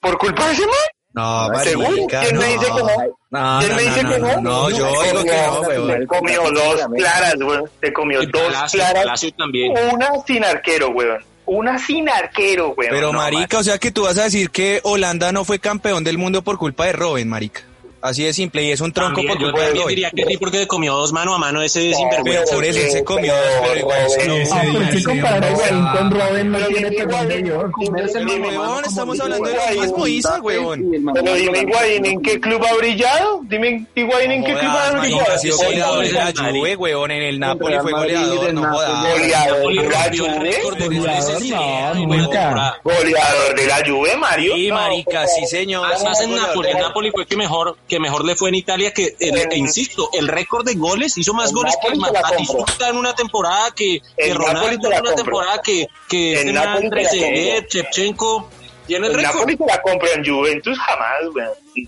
Por culpa de ese man. No, ¿Seguro? marica, ¿Quién me no. dice que no? No, ¿Quién no, me dice no, que no, yo digo que no, weón. Se comió dos claras, weón. Se comió dos claras. También. Una sin arquero, weón. Una sin arquero, weón. Pero marica, o sea que tú vas a decir que Holanda no fue campeón del mundo por culpa de Robben, marica. Así de simple, y es un tronco También, por yo diría que sí, porque comió dos mano a mano ese No, Pero por eso se comió dos, pero igual no. Ah, comparar a no, con Robin tiene weón, estamos hablando de lo mismo, Isa, weón. Pero dime, Higuaín, ¿en qué club ha brillado? Dime, Higuaín, ¿en qué club ha brillado? ha sido goleador de la Juve, weón, en el Napoli fue goleador, no jodas. Goleador de la Juve. en. Goleador de la Juve, Mario. Sí, No, marica, sí, señor. Además en en la- Napoli fue que mejor, que mejor le fue en Italia que, el- e insisto, el récord de goles, hizo más goles que Napoli compro. Batistuta en una temporada, que, que Ronaldo en una temporada, que, que este Napoli tiene el. Napoli la compra en Juventus jamás,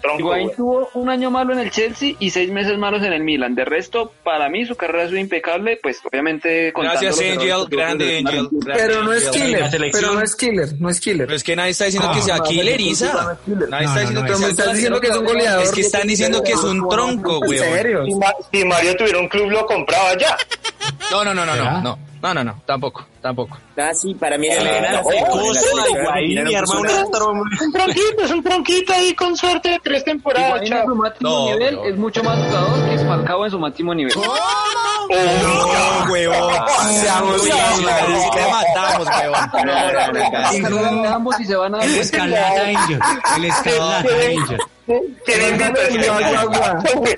tronco, Higuaín tuvo un año malo en el Chelsea y seis meses malos en el Milan. De resto, para mí su carrera ha sido impecable, pues obviamente Gracias, Angel, grande Angel. Pero no es Angel. killer, pero no es killer, no es killer. Pero es que nadie está diciendo que sea Ah, killer, no, Isa. no, Nadie no, está no, diciendo no, que sea estás diciendo que es un goleador. Es que están diciendo que es un tronco, ¿En weón. serio? Si, Ma- si Mario tuviera un club, lo compraba ya. No, no, no, no, no, no, no, no, tampoco, tampoco. Ah, sí, para mí El el gran arma puso una nada. tromba. Un tronquito, es un tronquito ahí con suerte de tres temporadas, Higuaín en su chao. máximo No, nivel pero- es mucho más jugador que Falcao en su máximo nivel. No, huevón. Seamos Uy, sinceros. te matamos, huevón. Ambos y se van a El escarlata Angel. El escarlata Angel. ¿Quién invita a ese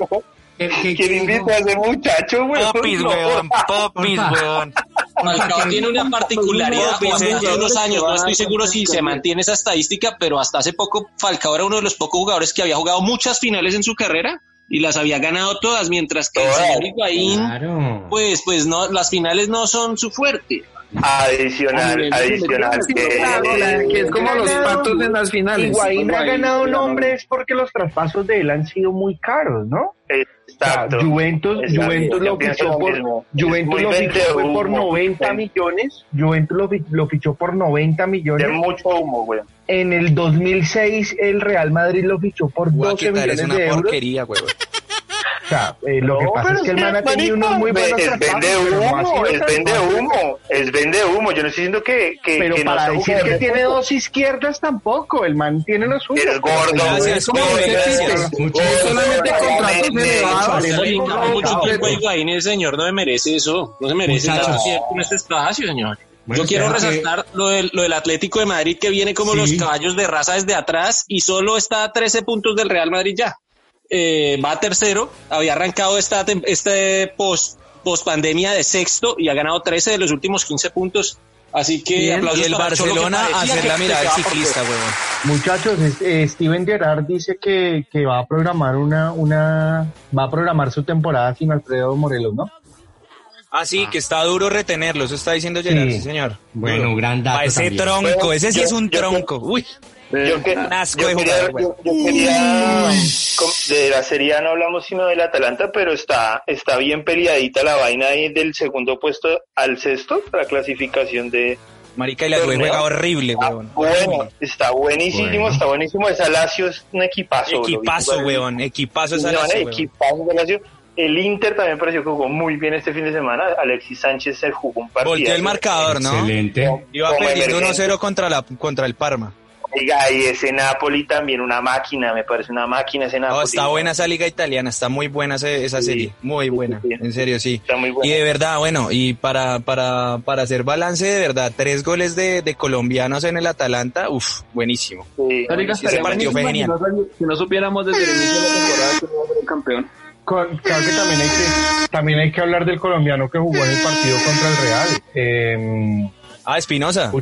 qué- ¿Quién invita a ese muchacho, weón? Popis, huevón, popis, huevón. Falcao tiene una particularidad, Pues, hace unos años, que no estoy seguro si se mantiene esa estadística, pero hasta hace poco Falcao era uno de los pocos jugadores que había jugado muchas finales en su carrera y las había ganado todas, mientras que el señor Higuaín, Claro. pues, pues no, las finales no son su fuerte. Adicional, adicional. La- que es como los patos en las finales. Higuaín ha ganado nombres porque los traspasos de él han sido muy caros, ¿no? Exacto. O sea, Juventus, Exacto. Juventus lo fichó por. Juventus lo fichó fue por vendehumo. 90 millones. Juventus lo, lo fichó por 90 De millones. mucho humo, weón. En el 2006 el Real Madrid lo fichó por 12 Guaqueta, eres millones una de euros. porquería, huevón. O sea, eh, lo que No, pasa pero es que el man ha tenido unos muy buenos Es vende no humo, es vende humo, es vende humo. Yo no estoy diciendo que, que, Pero que no para sea decir que de tiene dos izquierdas tampoco, el man tiene lo suyo. Eres gordo, Gracias, gracias. Mucho- Solamente contratos elevados. Mucho tiempo el señor no me merece eso, no se merece tiempo en este espacio, señor. Bueno, Yo quiero espera que- resaltar lo del, lo del Atlético de Madrid que viene como Sí. los caballos de raza desde atrás y solo está a 13 puntos del Real Madrid ya. Eh, va tercero, había arrancado esta este post, post pandemia de sexto y ha ganado 13 de los últimos 15 puntos. Así que Bien. aplausos Y el para Barcelona a hacer la mirada ciclista, huevón. Muchachos, eh, Steven Gerrard dice que, que va a programar una, una, va a programar su temporada sin Alfredo Morelos, ¿no? Ah, sí, que está duro retenerlo, eso está diciendo Gerard, sí, Sí. señor. Bueno, gran dato Pa' ese también. tronco, Bueno, ese sí yo- es un yo- tronco. Uy, Yo, que, Un asco yo de quería, jugador, yo, yo quería de la Serie A no hablamos sino del Atalanta, pero está, está bien peleadita la vaina ahí del segundo puesto al sexto, la clasificación de marica, y la Juve juega horrible, Ah, huevón. bueno, está buenísimo, Bueno. está buenísimo. Esa Lazio es un equipazo. Equipazo, huevón, equipazo esa No, Lazio, equipazo de Lazio. El Inter también pareció que jugó muy bien este fin de semana. Alexis Sánchez se jugó un partido. Volteó el marcador, ¿no? Excelente. Iba perdiendo emergente. 1-0 contra, la, contra el Parma. Oiga, y ese Napoli también una máquina, me parece una máquina ese Napoli. No, está buena esa liga italiana, está muy buena ese- esa serie, muy buena, en serio, sí. Y de verdad, bueno, y para, para, para hacer balance, de verdad, tres goles de, de colombianos en el Atalanta, uff, buenísimo. Liga Ese partido fue genial. si no- Si no supiéramos desde el inicio de la temporada que iba a ser el campeón. Con- claro que también hay que también hay que hablar del colombiano que jugó en el partido contra el Real. Eh, ah, Espinosa.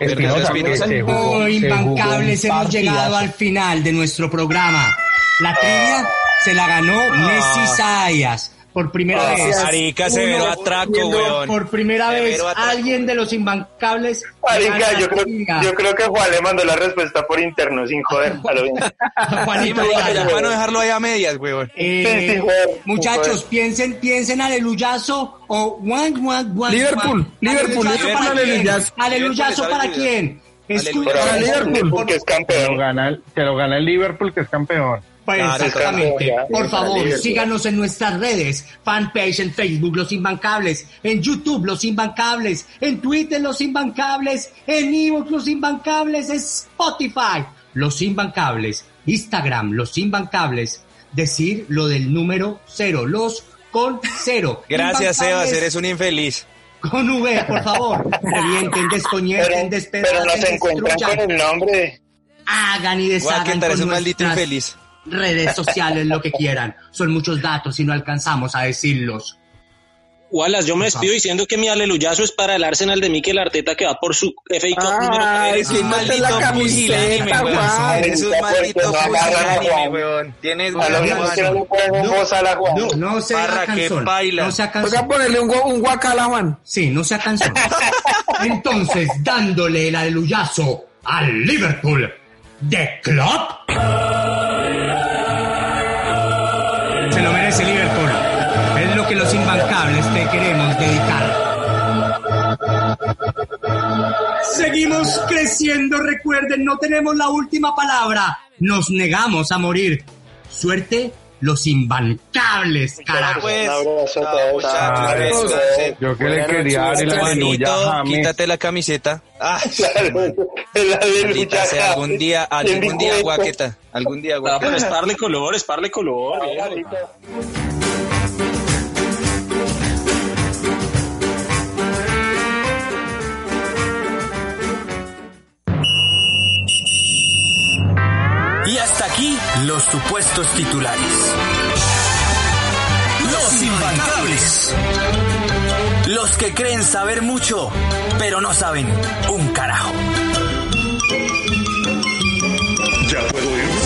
Espinosa, que se jugó- Oh, se imbancables, jugó un hemos llegado al final de nuestro programa. La trivia se la ganó Messi Sayas. Por primera Ah, vez. marica, severo atraco, weón. Por primera vez, alguien de los imbancables. Marica, yo creo, yo creo que Juan le mandó la respuesta por interno, sin joder. a lo bien. Juanito, Sí, marica, vaya. ya para no dejarlo ahí a medias, weón. Eh, Sí, sí, joder, muchachos, joder. piensen, piensen aleluyazo o guan, guan, guan. Liverpool. Liverpool, Aleluyazo Liverpool, para quién? aleluyazo. Para quién? Escucha- Pero Para Liverpool. que es campeón. te lo gana el Liverpool, que es campeón. Pues Claro, exactamente. claro, Por favor, síganos en nuestras redes. Fanpage en Facebook, Los Imbancables. En YouTube, Los Imbancables. En Twitter, Los Imbancables. En Evox, Los Imbancables. Spotify, Los Imbancables. Instagram, Los Imbancables. Decir lo del número cero. Los con cero. Gracias, Sebas, eres un infeliz. Con V, por favor. Revienten, descoñeten, Pero, despedacen, pero nos encuentran destruyan. con el nombre. Hagan y deshagan es con un maldito infeliz. Redes sociales, lo que quieran. Son muchos datos y no alcanzamos a decirlos. Wallace, yo me despido diciendo que mi aleluyazo es para el Arsenal de Mikel Arteta que va por su FA Cup número Ay, Eres un maldito pusilánime. Eres un maldito a pusilánime, weón. Tienes A lo mismo que no a Juan. No, no sea sea Toca cansón. ponerle un, un guacal a Juan. Sí, no sea. Entonces, dándole el aleluyazo al Liverpool de Club. Merece Liverpool. Es lo que los imbancables te queremos dedicar. Seguimos creciendo, recuerden, no tenemos la última palabra. Nos negamos a morir. Suerte, los imbancables, carajo. Pues, ah. Yo que le quería dar el aleluya a Juanito, James. quítate la camiseta. Ah, sea, algún día, algún día, guaqueta, algún día, Ah, pero guaqueta. es parle color, es parle color. Aquí los supuestos titulares. Los imbancables. Los que creen saber mucho, pero no saben un carajo. Ya puedo ir.